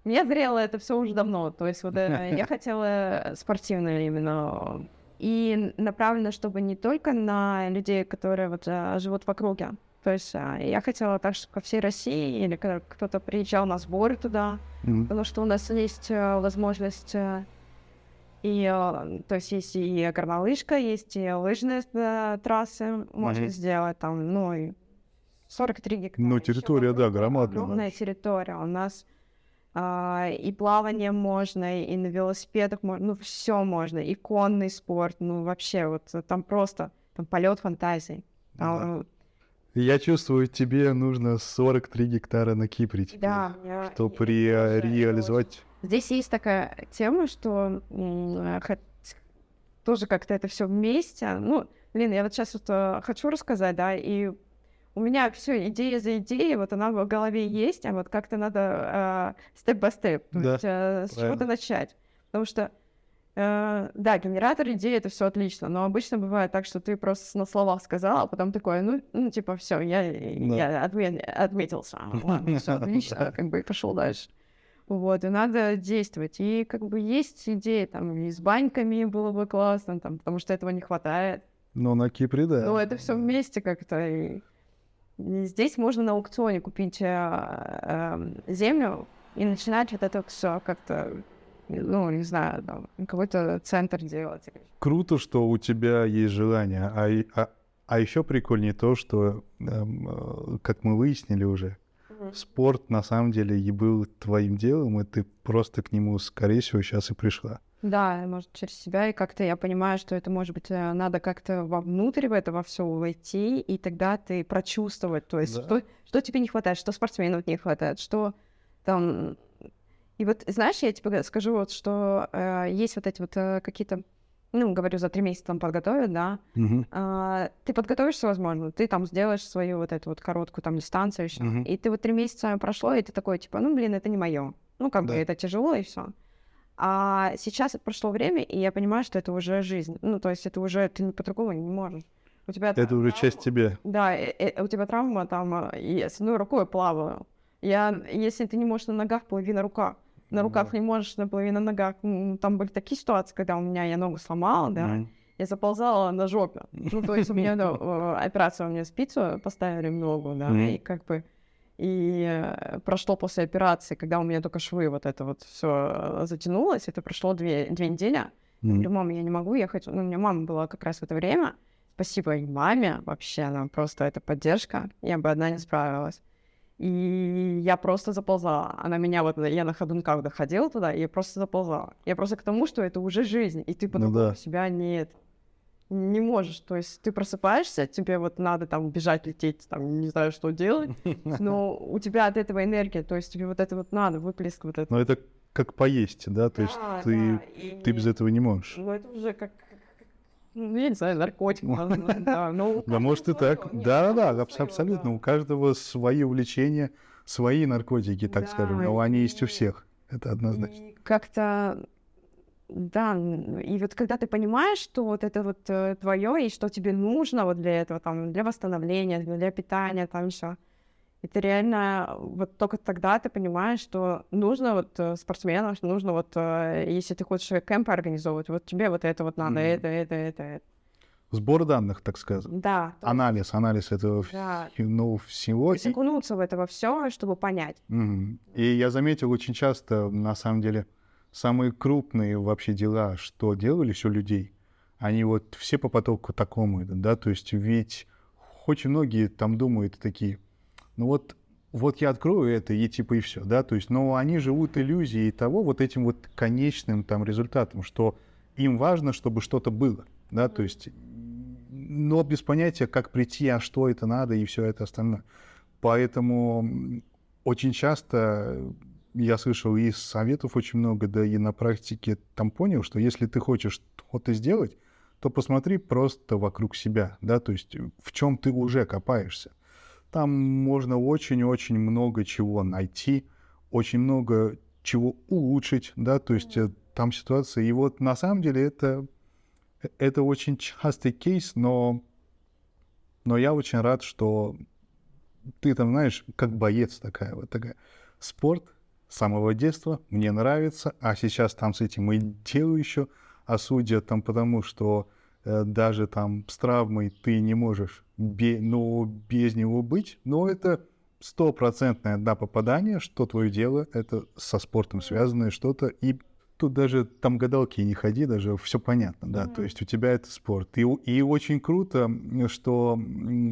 мне зрело это все уже давно. То есть вот э, я хотела спортивное именно. И направлено, чтобы не только на людей, которые вот э, живут в округе. То есть э, я хотела так, чтобы по всей России, или когда кто-то приезжал на сборы туда, Мгм. потому что у нас есть э, возможность э, и, э, то есть есть и горнолыжка, есть и лыжные э, трассы можно Мгм. сделать там, ну и 43 гектара. Ну, ещё территория, да, громадная Огромная территория. У нас а, и плавание можно, и на велосипедах можно, ну все можно, и конный спорт, ну вообще вот там просто там полет фантазий. Там, Я чувствую, тебе нужно 43 гектара на Кипре теперь, Да, чтобы ре- реализовать. Здесь есть такая тема, что э, тоже как-то это все вместе. Ну, блин, я вот сейчас вот э, хочу рассказать, да, и у меня все идея за идеей, вот она в голове есть, а вот как-то надо степ-by-степ, то Да, есть э, с чего-то начать. Потому что, э, да, генератор идеи это все отлично, но обычно бывает так, что ты просто на словах сказал, а потом такой, ну, ну типа, все, я, я отме- отметился, ладно, все отлично, как бы и пошел дальше. Вот, и надо действовать. И как бы есть идеи, там, и с баньками было бы классно, там, потому что этого не хватает. Но на Кипре, да. Но это все вместе как-то. И... и здесь можно на аукционе купить э, эм, землю и начинать вот это все как-то, ну, не знаю, там, какой-то центр делать. Круто, что у тебя есть желание. А, и- а, а еще прикольнее то, что, эм, э, как мы выяснили уже, спорт на самом деле и был твоим делом, и ты просто к нему, скорее всего, сейчас и пришла. Да, может, через себя, и как-то я понимаю, что это, может быть, э, надо как-то вовнутрь в это во все войти, и тогда ты прочувствовать, то есть, Да. что, что тебе не хватает, что спортсменов не хватает, что там... И вот, знаешь, я тебе скажу вот, что э, есть вот эти вот э, какие-то, ну, говорю, за три месяца там подготовят, да, а, ты подготовишься, возможно, ты там сделаешь свою вот эту вот короткую там дистанцию еще, Мгм. и ты вот три месяца прошло, и ты такой, типа, ну, блин, это не мое. Ну, как бы Да. это тяжело, и все. А сейчас прошло время, и я понимаю, что это уже жизнь. Ну, то есть это уже, ты по-другому не можешь. У тебя Это та- уже травма- часть тебя. Да, э- э, у тебя травма там, э, и с одной рукой плаваю. Я, если ты не можешь на ногах, плыви на руках. На руках не можешь, на плыви на ногах. Там были такие ситуации, когда у меня я ногу сломала, да, я заползала на жопе. Ну, то есть у меня да, э, операция, у меня спицу поставили в ногу, да, и как бы... И э, прошло после операции, когда у меня только швы вот это вот все затянулось, это прошло две, две недели. Я Мгм. говорю, мам, я не могу ехать. Ну, у меня мама была как раз в это время. Спасибо и маме вообще, она просто это поддержка. Я бы одна не справилась. И я просто заползала. Она меня вот, я на ходунках доходила туда, и я просто заползала. Я просто к тому, что это уже жизнь, и ты Ну по-другому да. себя не, не можешь. То есть ты просыпаешься, тебе вот надо там бежать, лететь, там не знаю, что делать, но у тебя от этого энергия, то есть тебе вот это вот надо, выплеск вот это. Но это как поесть, да? То есть Да, ты, да, и- ты без этого не можешь. ну, это уже как- ну, я не знаю, наркотик, да. Может и так. своё. Нет, Да, у да, каждого абс- своё, абсолютно. У каждого свои увлечения, свои наркотики, так скажем. Но они есть у всех. Это однозначно. Как-то, да, и вот когда ты понимаешь, что вот это вот твое, и что тебе нужно вот для этого, там, для восстановления, для питания, там все. И ты реально вот только тогда ты понимаешь, что нужно вот э, спортсменам, что нужно вот, э, если ты хочешь кемпы организовывать, вот тебе вот это вот надо, Мгм. это, это, это, это. Сбор данных, так сказать. Да. Анализ, анализ этого Да. ну, всего. есть окунуться в это все, чтобы понять. Мгм. И я заметил очень часто, на самом деле, самые крупные вообще дела, что делались у людей, они вот все по потоку такому идут, да, то есть ведь очень многие там думают такие, ну вот, вот я открою это и типа и все, да, то есть, но они живут иллюзией того, вот этим вот конечным там результатом, что им важно, чтобы что-то было, да, то есть, но без понятия, как прийти, а что это надо и все это остальное. Поэтому очень часто я слышал из советов очень много, да и на практике там понял, что если ты хочешь что-то сделать, то посмотри просто вокруг себя, да, то есть в чем ты уже копаешься. Там можно очень-очень много чего найти, очень много чего улучшить, да, то есть э, там ситуация. И вот на самом деле это, это очень частый кейс, но Но я очень рад, что ты там, знаешь, как боец такая вот такая. Спорт с самого детства мне нравится, а сейчас там с этим и делаю еще, а судя там потому, что э, даже там с травмой ты не можешь бе, ну, без него быть, но это стопроцентное да, попадание, что твое дело, это со спортом связанное что-то, и тут даже там гадалки не ходи, даже все понятно, да, mm-hmm. то есть у тебя это спорт. И, и очень круто, что,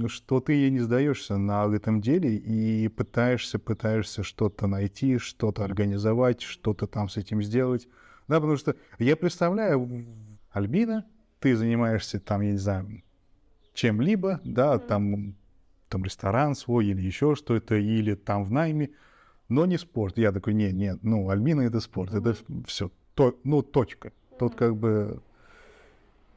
что ты не сдаешься на этом деле и пытаешься, пытаешься что-то найти, что-то организовать, что-то там с этим сделать. Да, потому что я представляю, Альбина, ты занимаешься там, я не знаю, чем-либо, да, там, там ресторан свой или еще что-то, или там в найме, но не спорт. Я такой, нет, нет, ну, Альбина это спорт, это все, то, ну, точка. Тут как бы...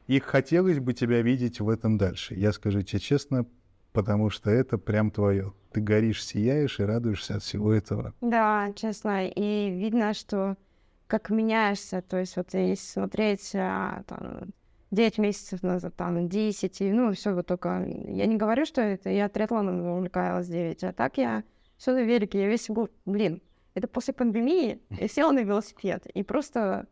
И хотелось бы тебя видеть в этом дальше. Я скажу тебе честно, потому что это прям твое. Ты горишь, сияешь и радуешься от всего этого. Да, честно. И видно, что как меняешься. То есть вот если смотреть а, там, 9 месяцев назад, там, 10, и, ну, все вот только... Я не говорю, что это я триатлоном увлекалась 9, а так я все на велике, я весь год, блин, это после пандемии, я села на велосипед и просто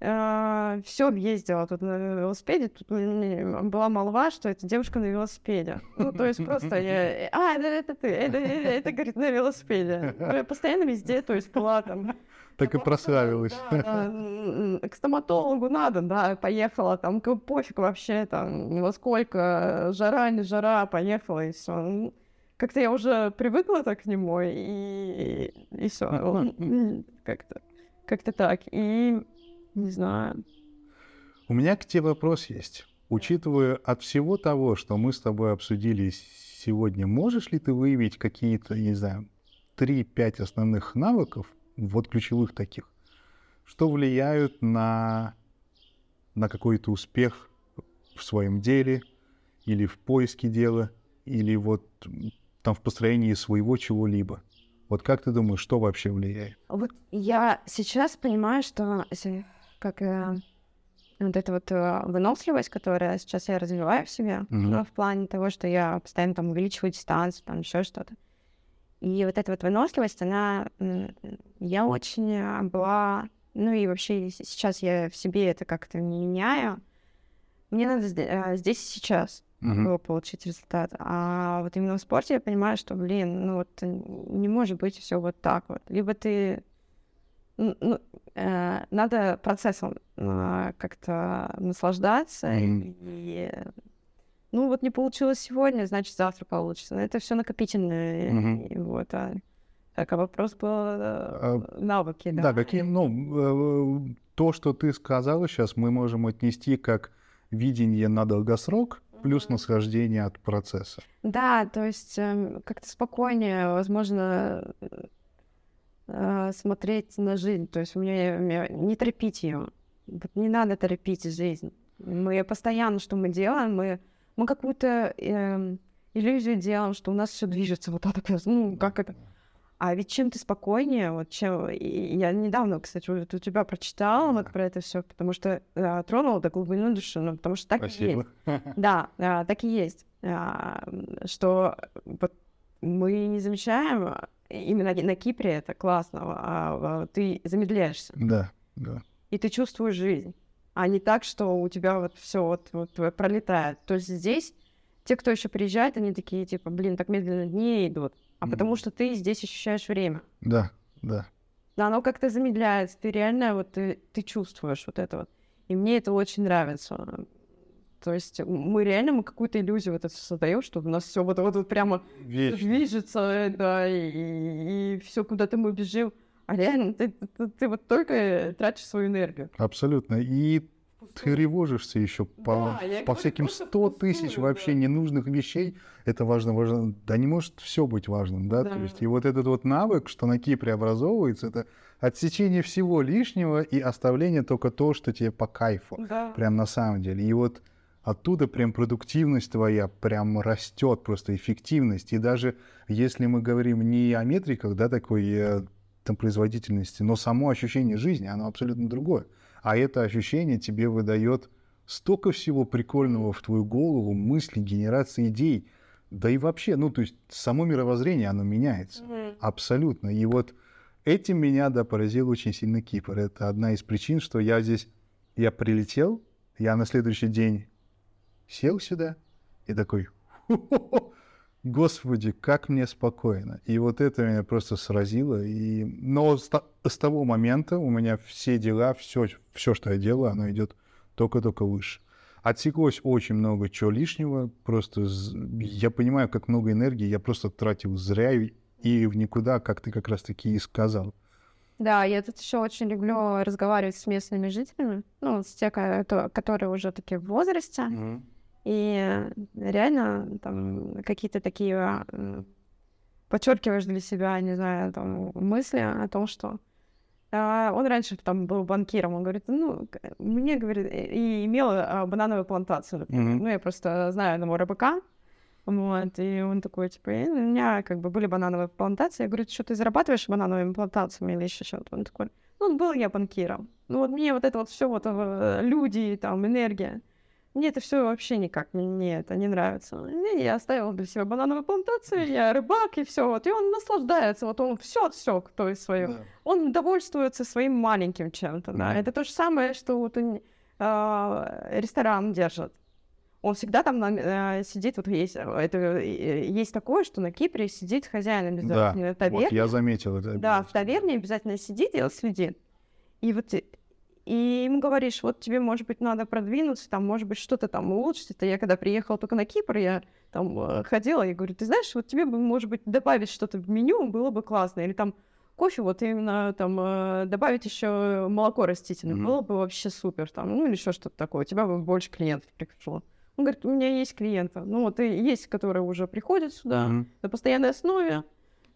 э, все ездила тут на велосипеде, тут была молва, что это девушка на велосипеде. Ну, то есть просто я... А, это, это ты, это, это, это, говорит, на велосипеде. Я постоянно везде, то есть была там так и прославилась. Да, да, к стоматологу надо, да, поехала, там, пофиг вообще, там, во сколько, жара, не жара, поехала, и все. Ну, как-то я уже привыкла так к нему, и, и все. Как-то, как-то так. И не знаю. У меня к тебе вопрос есть. Учитывая от всего того, что мы с тобой обсудили сегодня, можешь ли ты выявить какие-то, не знаю, 3-5 основных навыков, вот ключевых таких, что влияют на, на какой-то успех в своем деле или в поиске дела, или вот там в построении своего чего-либо. Вот как ты думаешь, что вообще влияет? Вот я сейчас понимаю, что как э, вот эта вот э, выносливость, которая сейчас я развиваю в себе, mm-hmm. в плане того, что я постоянно там увеличиваю дистанцию, там еще что-то. И вот эта вот выносливость, она... Я очень а, была... Ну и вообще сейчас я в себе это как-то не меняю. Мне надо а, здесь и сейчас uh-huh. получить результат. А вот именно в спорте я понимаю, что, блин, ну вот не может быть все вот так вот. Либо ты... Ну, э, надо процессом э, как-то наслаждаться mm-hmm. и ну вот не получилось сегодня, значит завтра получится. Это все накопительное. Mm-hmm. Вот, а, так, а вопрос был а, навыки, да? Да, какие, ну, э, то, что ты сказала сейчас, мы можем отнести как видение на долгосрок плюс наслаждение от процесса. Да, то есть э, как-то спокойнее, возможно, э, смотреть на жизнь. То есть мне, мне не торопить ее. Не надо торопить жизнь. Мы постоянно, что мы делаем, мы мы какую-то э, иллюзию делаем, что у нас все движется вот так, ну, как это... А ведь чем ты спокойнее, вот чем... И я недавно, кстати, вот у тебя прочитала вот про это все, потому что э, тронула до глубины души, ну, потому что так Спасибо. и есть. Да, э, так и есть. Э, что вот мы не замечаем, именно на Кипре это классно, а, а ты замедляешься. Да, да. И ты чувствуешь жизнь а не так, что у тебя вот все вот, вот пролетает. То есть здесь те, кто еще приезжает, они такие, типа, блин, так медленно дни идут. А mm. потому что ты здесь ощущаешь время. Да, да. Да, оно как-то замедляется. Ты реально вот ты, ты чувствуешь вот это вот. И мне это очень нравится. То есть мы реально мы какую-то иллюзию вот это создаем, что у нас все вот, вот, вот прямо Вечно. движется, да, и, и, и все куда-то мы бежим. А реально, ты, ты, ты вот только тратишь свою энергию. Абсолютно. И ты ревожишься еще по, да, по всяким сто тысяч да. вообще ненужных вещей. Это важно, важно. Да не может все быть важным, да? да? То есть и вот этот вот навык, что на Кипре образовывается, это отсечение всего лишнего и оставление только то, что тебе по кайфу. Да. Прям на самом деле. И вот оттуда прям продуктивность твоя прям растет, просто эффективность. И даже если мы говорим не о метриках, да, такой э, там, производительности, но само ощущение жизни, оно абсолютно другое. А это ощущение тебе выдает столько всего прикольного в твою голову, мысли, генерации идей. Да и вообще, ну, то есть само мировоззрение, оно меняется. Мгм. Абсолютно. И вот этим меня, да, поразил очень сильно Кипр. Это одна из причин, что я здесь, я прилетел, я на следующий день сел сюда и такой, «Хо-хо-хо, господи, как мне спокойно. И вот это меня просто сразило. И... Но с, с того момента у меня все дела, все, все, что я делаю, оно идет только-только выше. Отсеклось очень много чего лишнего. Просто з- я понимаю, как много энергии я просто тратил зря и, и в никуда, как ты как раз-таки и сказал. Да, я тут еще очень люблю разговаривать с местными жителями, ну, с те, ко- которые уже такие в возрасте, и реально там какие-то такие м, подчеркиваешь для себя, не знаю, там мысли о том, что а, он раньше там был банкиром, он говорит, ну, мне, говорит, и имел а, банановую плантацию, например. Мгм. Ну, я просто знаю одного рыбака, вот, и он такой, типа, «Э, у меня как бы были банановые плантации. Я говорю, что ты зарабатываешь банановыми плантациями или еще что-то? Он такой, ну, был я банкиром. Ну, вот мне вот это вот все вот э, люди, там, энергия, мне это все вообще никак не, не это не нравится. И я оставила для себя банановую плантацию, я рыбак и все вот. И он наслаждается, вот он все отсек, то есть свое. Он довольствуется своим маленьким чем-то, да. Это то же самое, что вот он, а, ресторан держит. Он всегда там на- э, сидит, вот есть, э, это, э, есть такое, что на Кипре сидит хозяин обязательно Вот таверны. я заметил это. Да, в таверне обязательно сидит и следит. И вот и- и ему говоришь, вот тебе, может быть, надо продвинуться, там, может быть, что-то там улучшить. Это я когда приехала только на Кипр, я там э, ходила и говорю, ты знаешь, вот тебе бы, может быть, добавить что-то в меню, было бы классно. Или там кофе, вот именно там э, добавить еще молоко растительное, Мгм. было бы вообще супер. Там, ну или еще что-то такое, у тебя бы больше клиентов пришло. Он говорит, у меня есть клиенты. Ну вот и есть, которые уже приходят сюда Мгм. на постоянной основе.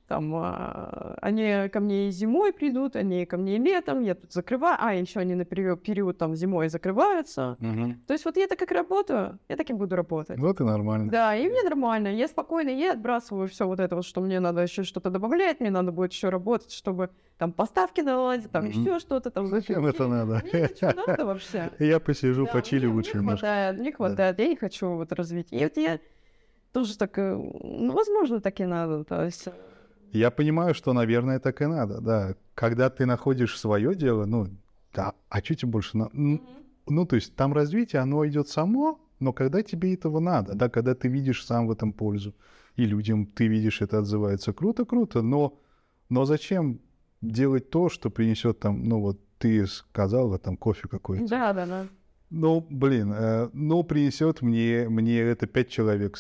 Там а, они ко мне и зимой придут, они ко мне и летом, я тут закрываю, а еще они на период, период там зимой закрываются. Мгм. То есть вот я так как работаю, я так и буду работать. Вот и нормально. Да, и мне нормально, я спокойно, я отбрасываю все вот это вот, что мне надо еще что-то добавлять, мне надо будет еще работать, чтобы там поставки наладить, там Мгм. еще что-то там. Зачем это надо? Мне надо вообще? Я посижу, Да, почили лучше немножко. хватает, мне хватает, я не хочу вот развить. И вот я тоже так, э, ну, возможно, так и надо, то есть... Я понимаю, что, наверное, так и надо, да. Когда ты находишь свое дело, ну, да, а что тебе больше надо? Ну, то есть там развитие, оно идет само, но когда тебе этого надо, да, когда ты видишь сам в этом пользу, и людям ты видишь это отзывается, круто, круто, но, но зачем делать то, что принесет там, ну вот ты сказала, там кофе какой-то. Да, да, да. Ну, блин, э, ну принесет мне, мне это пять человек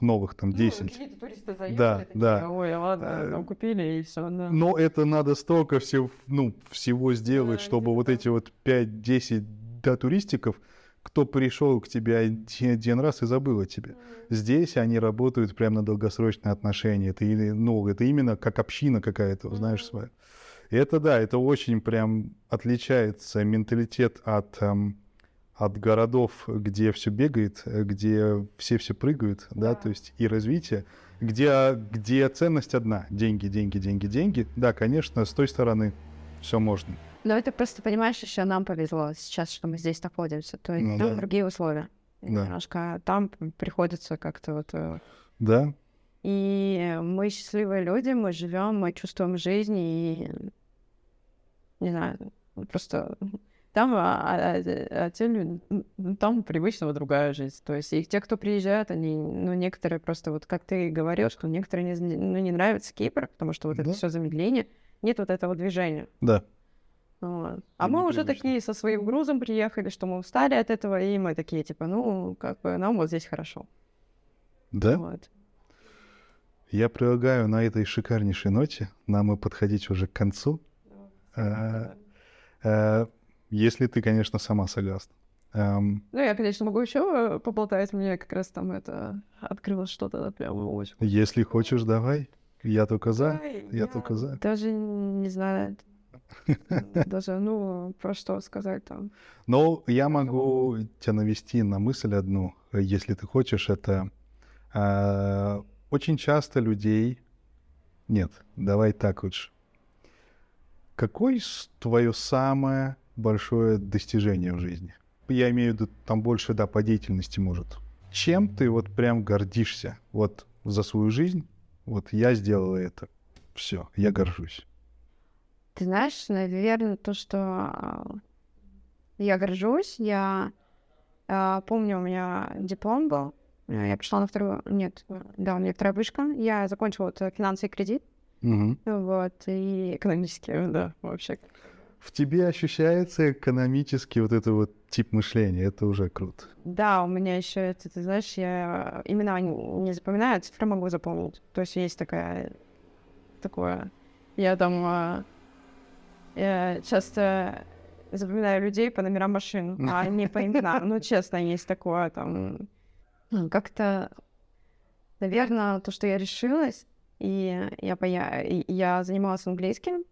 новых, там, 10. Ну, туристы заехали, Да, такие, да. Ой, ладно, Э, там купили и все, да. Но это надо столько всего, ну, всего сделать, Да, чтобы где-то вот эти вот 5-10 да, туристиков, кто пришел к тебе один, один раз и забыл о тебе. Здесь они работают прямо на долгосрочные отношения. Это, ну, это именно как община какая-то, знаешь, Мгм. своя. И это да, это очень прям отличается менталитет от, эм, от городов, где все бегает, где все все прыгают, да, Да. то есть и развитие, где, где ценность одна, деньги, деньги, деньги, деньги. Да, конечно, с той стороны все можно. Но это просто, понимаешь, еще нам повезло сейчас, что мы здесь находимся. То есть Ну там да. другие условия. Да. Немножко там приходится как-то вот... э, Да, И мы счастливые люди, мы живем, мы чувствуем жизнь, и не знаю, просто там, а, а- а- а те люди, ну, там привычного другая жизнь. То есть и те, кто приезжают, они, ну, некоторые просто, вот как ты говорил, что некоторые не, ну, не нравится Кипр, потому что вот это Да. все замедление, нет вот этого движения. да. Вот. А мы уже такие со своим грузом приехали, что мы устали от этого, и мы такие, типа, ну, как бы нам вот здесь хорошо. Да? Вот. Я предлагаю на этой шикарнейшей ноте нам и подходить уже к концу. А, э, Если ты, конечно, сама согласна. Эм, Ну, я, конечно, могу еще поболтать. Мне как раз там это открылось что-то да, прям очень. Если хочешь, давай. Я только за. Ой, Я только за. Даже не знаю. Даже, ну, про что сказать там. Но я могу тебя навести на мысль одну, э, если ты хочешь, это э, очень часто людей... Нет, давай так лучше. Какое твое самое большое достижение в жизни? я имею в виду, там больше, да, по деятельности может. Чем ты вот прям гордишься вот за свою жизнь? Вот я сделала это. Все, я горжусь. Ты знаешь, наверное, то, что а, я горжусь, я а, помню, у меня диплом был, я пришла на вторую, нет, да, у меня вторая вышка, я закончила вот финансы и кредит, Мгм. вот, и экономические, да, вообще. В тебе ощущается экономический вот это вот тип мышления. Это уже круто. Да, у меня еще это, ты знаешь, я имена не запоминаю, а цифры могу запомнить. То есть есть такая, такое, я там, а, я часто запоминаю людей по номерам машин, а не по именам. Ну, честно, есть такое там. м, Как-то, наверное, то, что я решилась, и я, поя... и я занималась английским,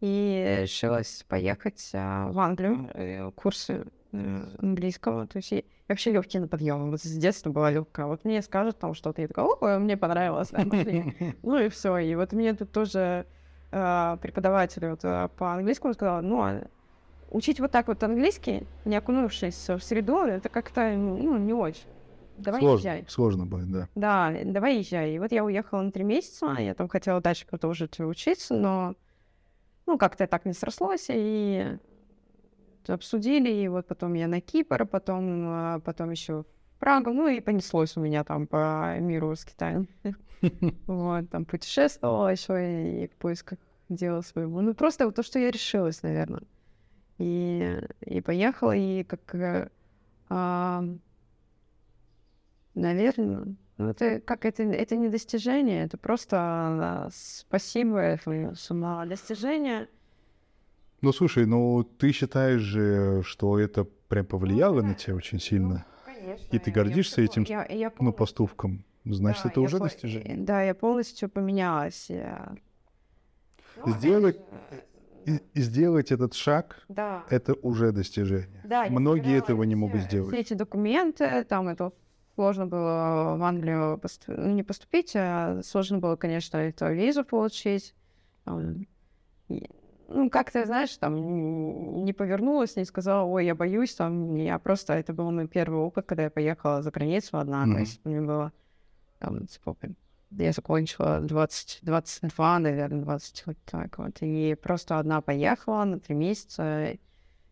и решилась поехать а, в Англию, э, курсы э, английского. То есть я вообще легкий на подъем. Вот с детства была легкая. Вот мне скажут там что-то, я такая, о, мне понравилось, да, пошли». Ну и все. И вот мне тут тоже а, преподаватель вот, а, по английскому сказал, ну, а учить вот так вот английский, не окунувшись в среду, это как-то, ну, не очень. Давай сложно, езжай. сложно будет, да. Да, давай езжай. И вот я уехала на три месяца, я там хотела дальше продолжить учиться, но, ну, как-то так не срослось, и обсудили, и вот потом я на Кипр, потом, а, потом еще в Прагу, ну, и понеслось у меня там по миру с Китаем. Вот, там путешествовала еще и в поисках дела своего. Ну, просто вот то, что я решилась, наверное. И, и поехала, и как... э, а, наверное, ну, это как это, это не достижение, это просто а, спасибо, это самодостижение. Ну, слушай, ну ты считаешь же, что это прям повлияло на тебя очень сильно? Конечно. И ты я гордишься всё этим, я, я Ну, поступком. Значит, да, это я уже по- достижение. Да, я полностью поменялась. я- Ну, Сделать- опять же, И, и сделать этот шаг Да. — это уже достижение. Да, я Многие этого не все- могут Все сделать. эти документы, там это сложно было в Англию посту- ну, не поступить, а сложно было, конечно, эту визу получить. Ну, как-то, знаешь, там не повернулась, не сказала, ой, я боюсь, там, я просто, это был мой первый опыт, когда я поехала за границу одна, Мгм. то есть мне было, там, сколько, я закончила 20, 22, наверное, 20, вот так вот, и просто одна поехала на три месяца,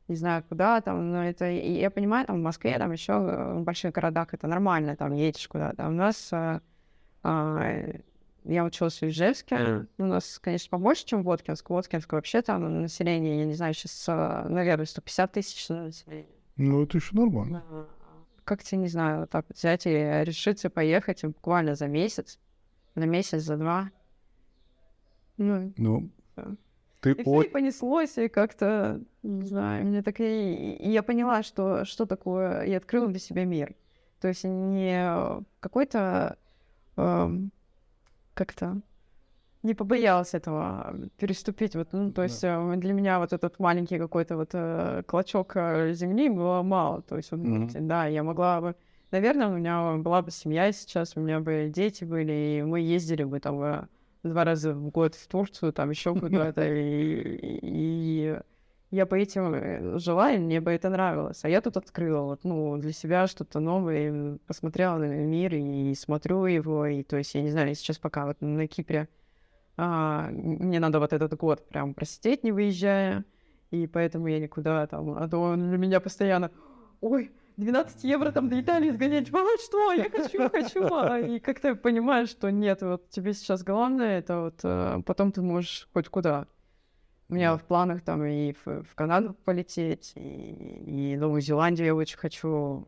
не знаю куда там, но это, я понимаю, там в Москве, там еще в больших городах это нормально, там едешь куда-то. А у нас, а, а, я училась в Ижевске, у нас, конечно, побольше, чем Воткинск. Воткинск вообще там население, я не знаю, сейчас, наверное, 150 тысяч населения. Ну, это еще нормально. Да. Как тебе, не знаю, вот так вот взять и решиться поехать буквально за месяц, на месяц, за два. Ну, Ну, Да. Ты и все, о- и понеслось, и как-то, не знаю, мне так и, и я поняла, что, что такое, и открыла для себя мир. То есть не какой-то эм, как-то не побоялась этого переступить. Вот, ну, то Да. есть э, для меня вот этот маленький какой-то вот э, клочок э, земли было мало. То есть, вот, Мгм. да, я могла бы, наверное, у меня была бы семья сейчас, у меня бы дети были, и мы ездили бы там э, два раза в год в Турцию, там еще куда-то, и, и я по этим э, жила, и мне бы это нравилось. А я тут открыла вот, ну, для себя что-то новое, посмотрела на мир, и смотрю его, и то есть, я не знаю, сейчас пока вот на Кипре а, мне надо вот этот год прям просидеть, не выезжая, и поэтому я никуда там, а то для меня постоянно, ой, 12 евро там до Италии сгонять, а что, я хочу, хочу, а, и как-то понимаешь, что нет, вот тебе сейчас главное, это вот э, потом ты можешь хоть куда. У меня в планах там и в, в Канаду полететь, и, и Новую Зеландию я очень хочу,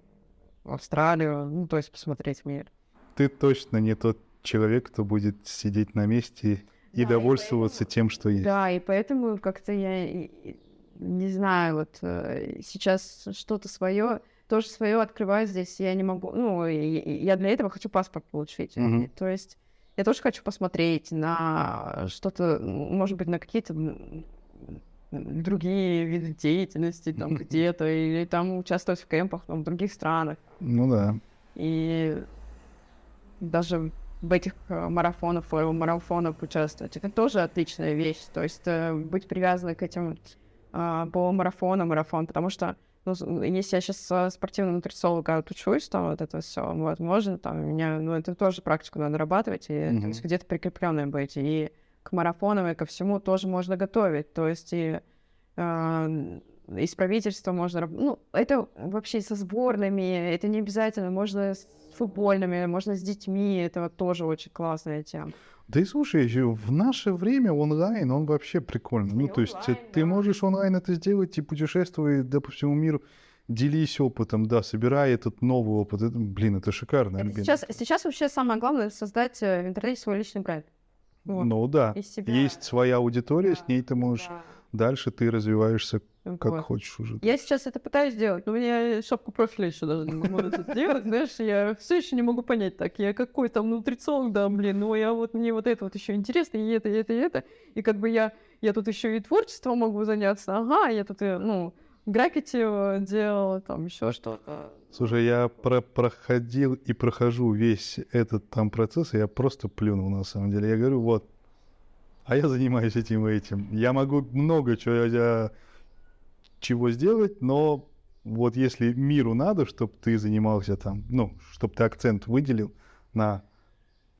Австралию, ну, то есть посмотреть мир. ты точно не тот человек, кто будет сидеть на месте и Да, и довольствоваться поэтому- тем, что есть. Да, и поэтому как-то я и- и не знаю, вот э, сейчас что-то свое, тоже свое открываю здесь, я не могу, ну, я для этого хочу паспорт получить. И То есть я тоже хочу посмотреть на что-то, может быть, на какие-то другие виды деятельности там где-то, или там участвовать в кемпах там, в других странах. Ну да. И даже в этих э, марафонах, марафонах участвовать, это тоже отличная вещь. То есть э, быть привязанной к этим э, полумарафонам, марафон, потому что ну, если я сейчас спортивного нутрициолога отучусь, там вот это все, вот, можно там меня, ну, это тоже практику надо нарабатывать, и mm-hmm. то есть, где-то прикрепленной быть, и к марафонам, и ко всему тоже можно готовить, то есть и э, из правительства можно, ну, это вообще со сборными, это не обязательно, можно футбольными, можно с детьми, это тоже очень классная тема. Да и слушай, в наше время онлайн, он вообще прикольный. Ну, то есть э, ты можешь онлайн это сделать и путешествовать да, по всему миру, делись опытом, да, собирай этот новый опыт. Это, блин, это шикарно. Это сейчас, сейчас вообще самое главное создать э, в интернете свой личный бренд. Вот. Ну да, есть своя аудитория, да, с ней ты можешь... Да дальше ты развиваешься как вот. хочешь уже. Я сейчас это пытаюсь сделать, но у меня шапку профиля еще даже не могу сделать, знаешь, я все еще не могу понять, так, я какой там нутрициолог, да, блин, ну я вот, мне вот это вот еще интересно, и это, и это, и это, и как бы я, я тут еще и творчеством могу заняться, ага, я тут, э, ну, граффити э, делал, там еще что-то. Слушай, я про проходил и прохожу весь этот там процесс, и я просто плюнул на самом деле. Я говорю, вот, а я занимаюсь этим и этим. Я могу много чего, я, чего сделать, но вот если миру надо, чтобы ты занимался там, ну, чтобы ты акцент выделил на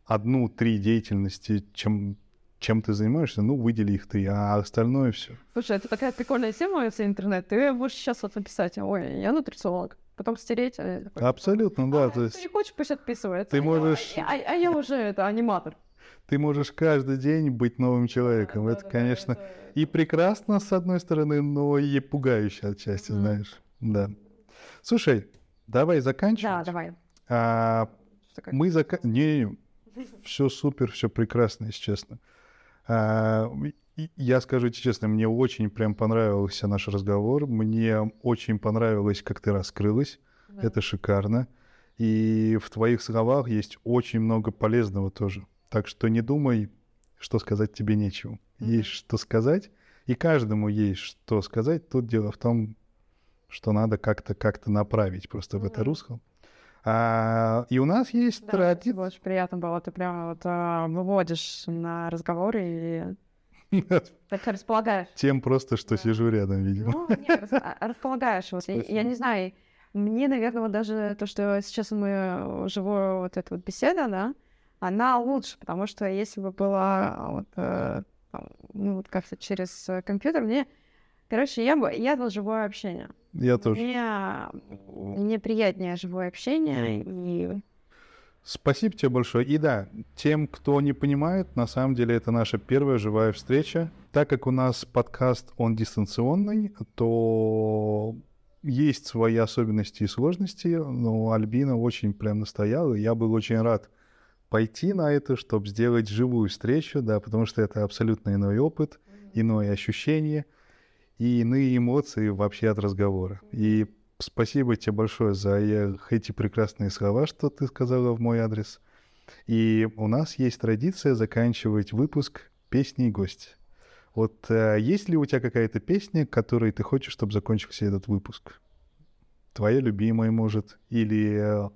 одну-три деятельности, чем, чем ты занимаешься, ну, выдели их ты, а остальное все. Слушай, это такая прикольная тема, если интернет. Ты можешь сейчас вот написать, ой, я нутрициолог, потом стереть. А Абсолютно, да. А, то есть... не хочешь, пусть отписывается. Ты можешь... А, а, а я уже это аниматор ты можешь каждый день быть новым человеком. Да, это, да, конечно, это... и прекрасно, с одной стороны, но и пугающе отчасти, mm-hmm. знаешь. Да. Слушай, давай заканчивать. Да, давай. А, мы зак... Не, все супер, все прекрасно, если честно. А, я скажу тебе честно, мне очень прям понравился наш разговор. Мне очень понравилось, как ты раскрылась. Да. Это шикарно. И в твоих словах есть очень много полезного тоже. Так что не думай, что сказать тебе нечего. Mm-hmm. Есть что сказать, и каждому есть что сказать. Тут дело в том, что надо как-то как-то направить просто mm-hmm. в это русло. А, и у нас есть да, традиция. Очень приятно было. Ты прямо вот а, выводишь на разговоры и так располагаешь. Тем просто, что да. сижу рядом, видимо. Ну, нет, а, располагаешь. Вот, я, я не знаю, мне, наверное, вот даже то, что сейчас мы живую вот эта вот беседа, да, она лучше, потому что если бы была вот, э, там, ну, вот как-то через э, компьютер, мне, короче, я бы, я за живое общение. Я тоже. Мне, мне приятнее живое общение и Спасибо тебе большое. И да, тем, кто не понимает, на самом деле это наша первая живая встреча. Так как у нас подкаст, он дистанционный, то есть свои особенности и сложности, но Альбина очень прям настояла, и я был очень рад пойти на это, чтобы сделать живую встречу, да, потому что это абсолютно иной опыт, иное ощущение и иные эмоции вообще от разговора. И спасибо тебе большое за э, эти прекрасные слова, что ты сказала в мой адрес. И у нас есть традиция заканчивать выпуск песней гость. Вот э, есть ли у тебя какая-то песня, которой ты хочешь, чтобы закончился этот выпуск? Твоя любимая, может, или э,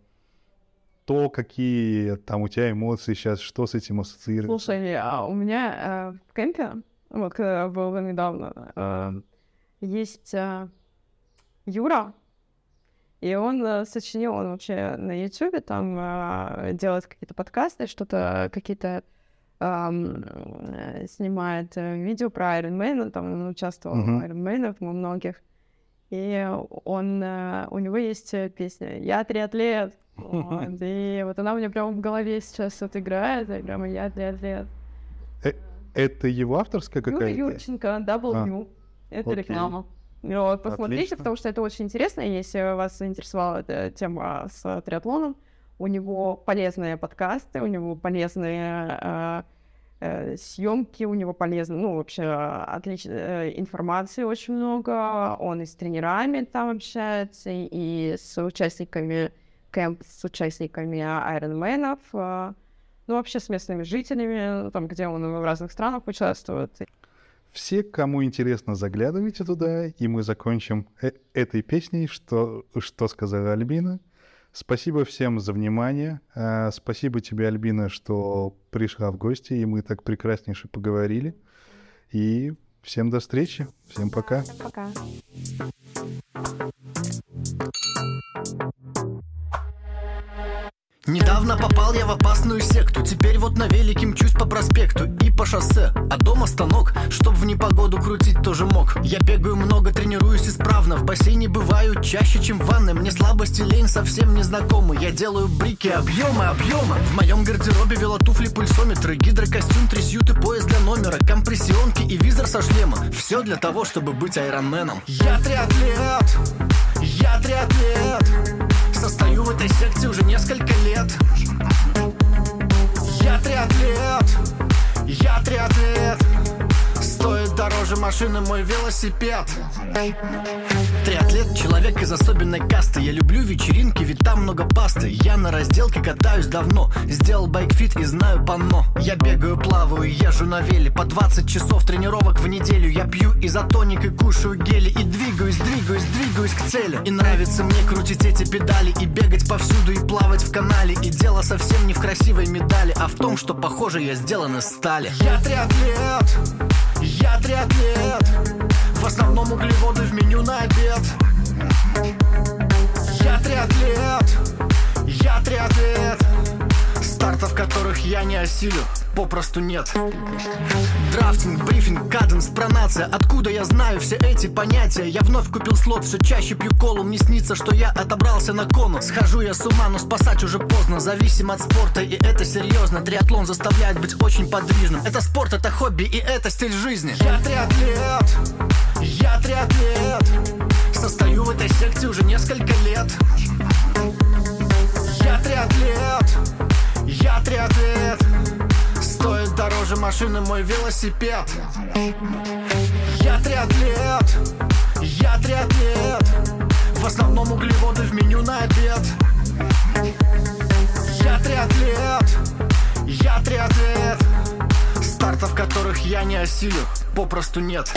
то, какие там у тебя эмоции сейчас, что с этим ассоциируется? Слушай, а у меня э, в кемпе, вот когда был недавно, э, есть э, Юра, и он э, сочинил, он вообще на Ютубе там э, делает какие-то подкасты, что-то, какие-то э, снимает э, видео про Iron Man, он там он участвовал uh-huh. в Iron Man во многих. И он, э, у него есть э, песня «Я триатлет», вот, и вот она у меня прямо в голове сейчас вот играет, и прямо я для лет. Э, это его авторская какая-то? Юра Юрченко, W. А, это окей. реклама. Вот, посмотрите, Отлично. потому что это очень интересно. Если вас заинтересовала эта тема с триатлоном, у него полезные подкасты, у него полезные съемки, у него полезно, ну, вообще отличная э, информации очень много. Он и с тренерами там общается, и с участниками кемп с участниками Ironman, а, ну, вообще с местными жителями, там, где он в разных странах участвует. Все, кому интересно, заглядывайте туда, и мы закончим э этой песней, что, что сказала Альбина. Спасибо всем за внимание. А, спасибо тебе, Альбина, что пришла в гости, и мы так прекраснейше поговорили. И Всем до встречи. Всем пока. Пока. Недавно попал я в опасную секту. Теперь вот на велике мчусь по проспекту И по шоссе, а дома станок Чтоб в непогоду крутить тоже мог. Я бегаю много, тренируюсь исправно. В бассейне бываю чаще, чем в ванной. Мне слабость и лень совсем не знакомы Я делаю брики, объемы, объемы. В моем гардеробе велотуфли, пульсометры Гидрокостюм, трясют и пояс для номера Компрессионки и визор со шлема Все для того, чтобы быть айронменом. Я триатлет, я триатлет Состою в этой секте уже несколько лет. Я триатлет, я триатлет Дороже машины мой велосипед. Триатлет, человек из особенной касты. Я люблю вечеринки, ведь там много пасты. Я на разделке катаюсь давно. Сделал байкфит и знаю панно Я бегаю, плаваю, езжу на веле. По 20 часов тренировок в неделю. Я пью изотоник и кушаю гели. И двигаюсь, двигаюсь, двигаюсь к цели. И нравится мне крутить эти педали. И бегать повсюду, и плавать в канале. И дело совсем не в красивой медали А в том, что, похоже, я сделан из стали. Я триатлет, я триатлет В основном углеводы в меню на обед. Я триатлет, я триатлет Стартов, которых я не осилю, попросту нет. Драфтинг, брифинг, каденс, пронация Откуда я знаю все эти понятия? Я вновь купил слот, все чаще пью колу. Мне снится, что я отобрался на кону. Схожу я с ума, но спасать уже поздно. Зависим от спорта, и это серьезно Триатлон заставляет быть очень подвижным. Это спорт, это хобби, и это стиль жизни. Я триатлет, я триатлет. Состою в этой секте уже несколько лет. Я триатлет, я триатлет Стоит дороже машины мой велосипед. Я триатлет, я триатлет В основном углеводы в меню на обед. Я триатлет, я триатлет Стартов, которых я не осилю, попросту нет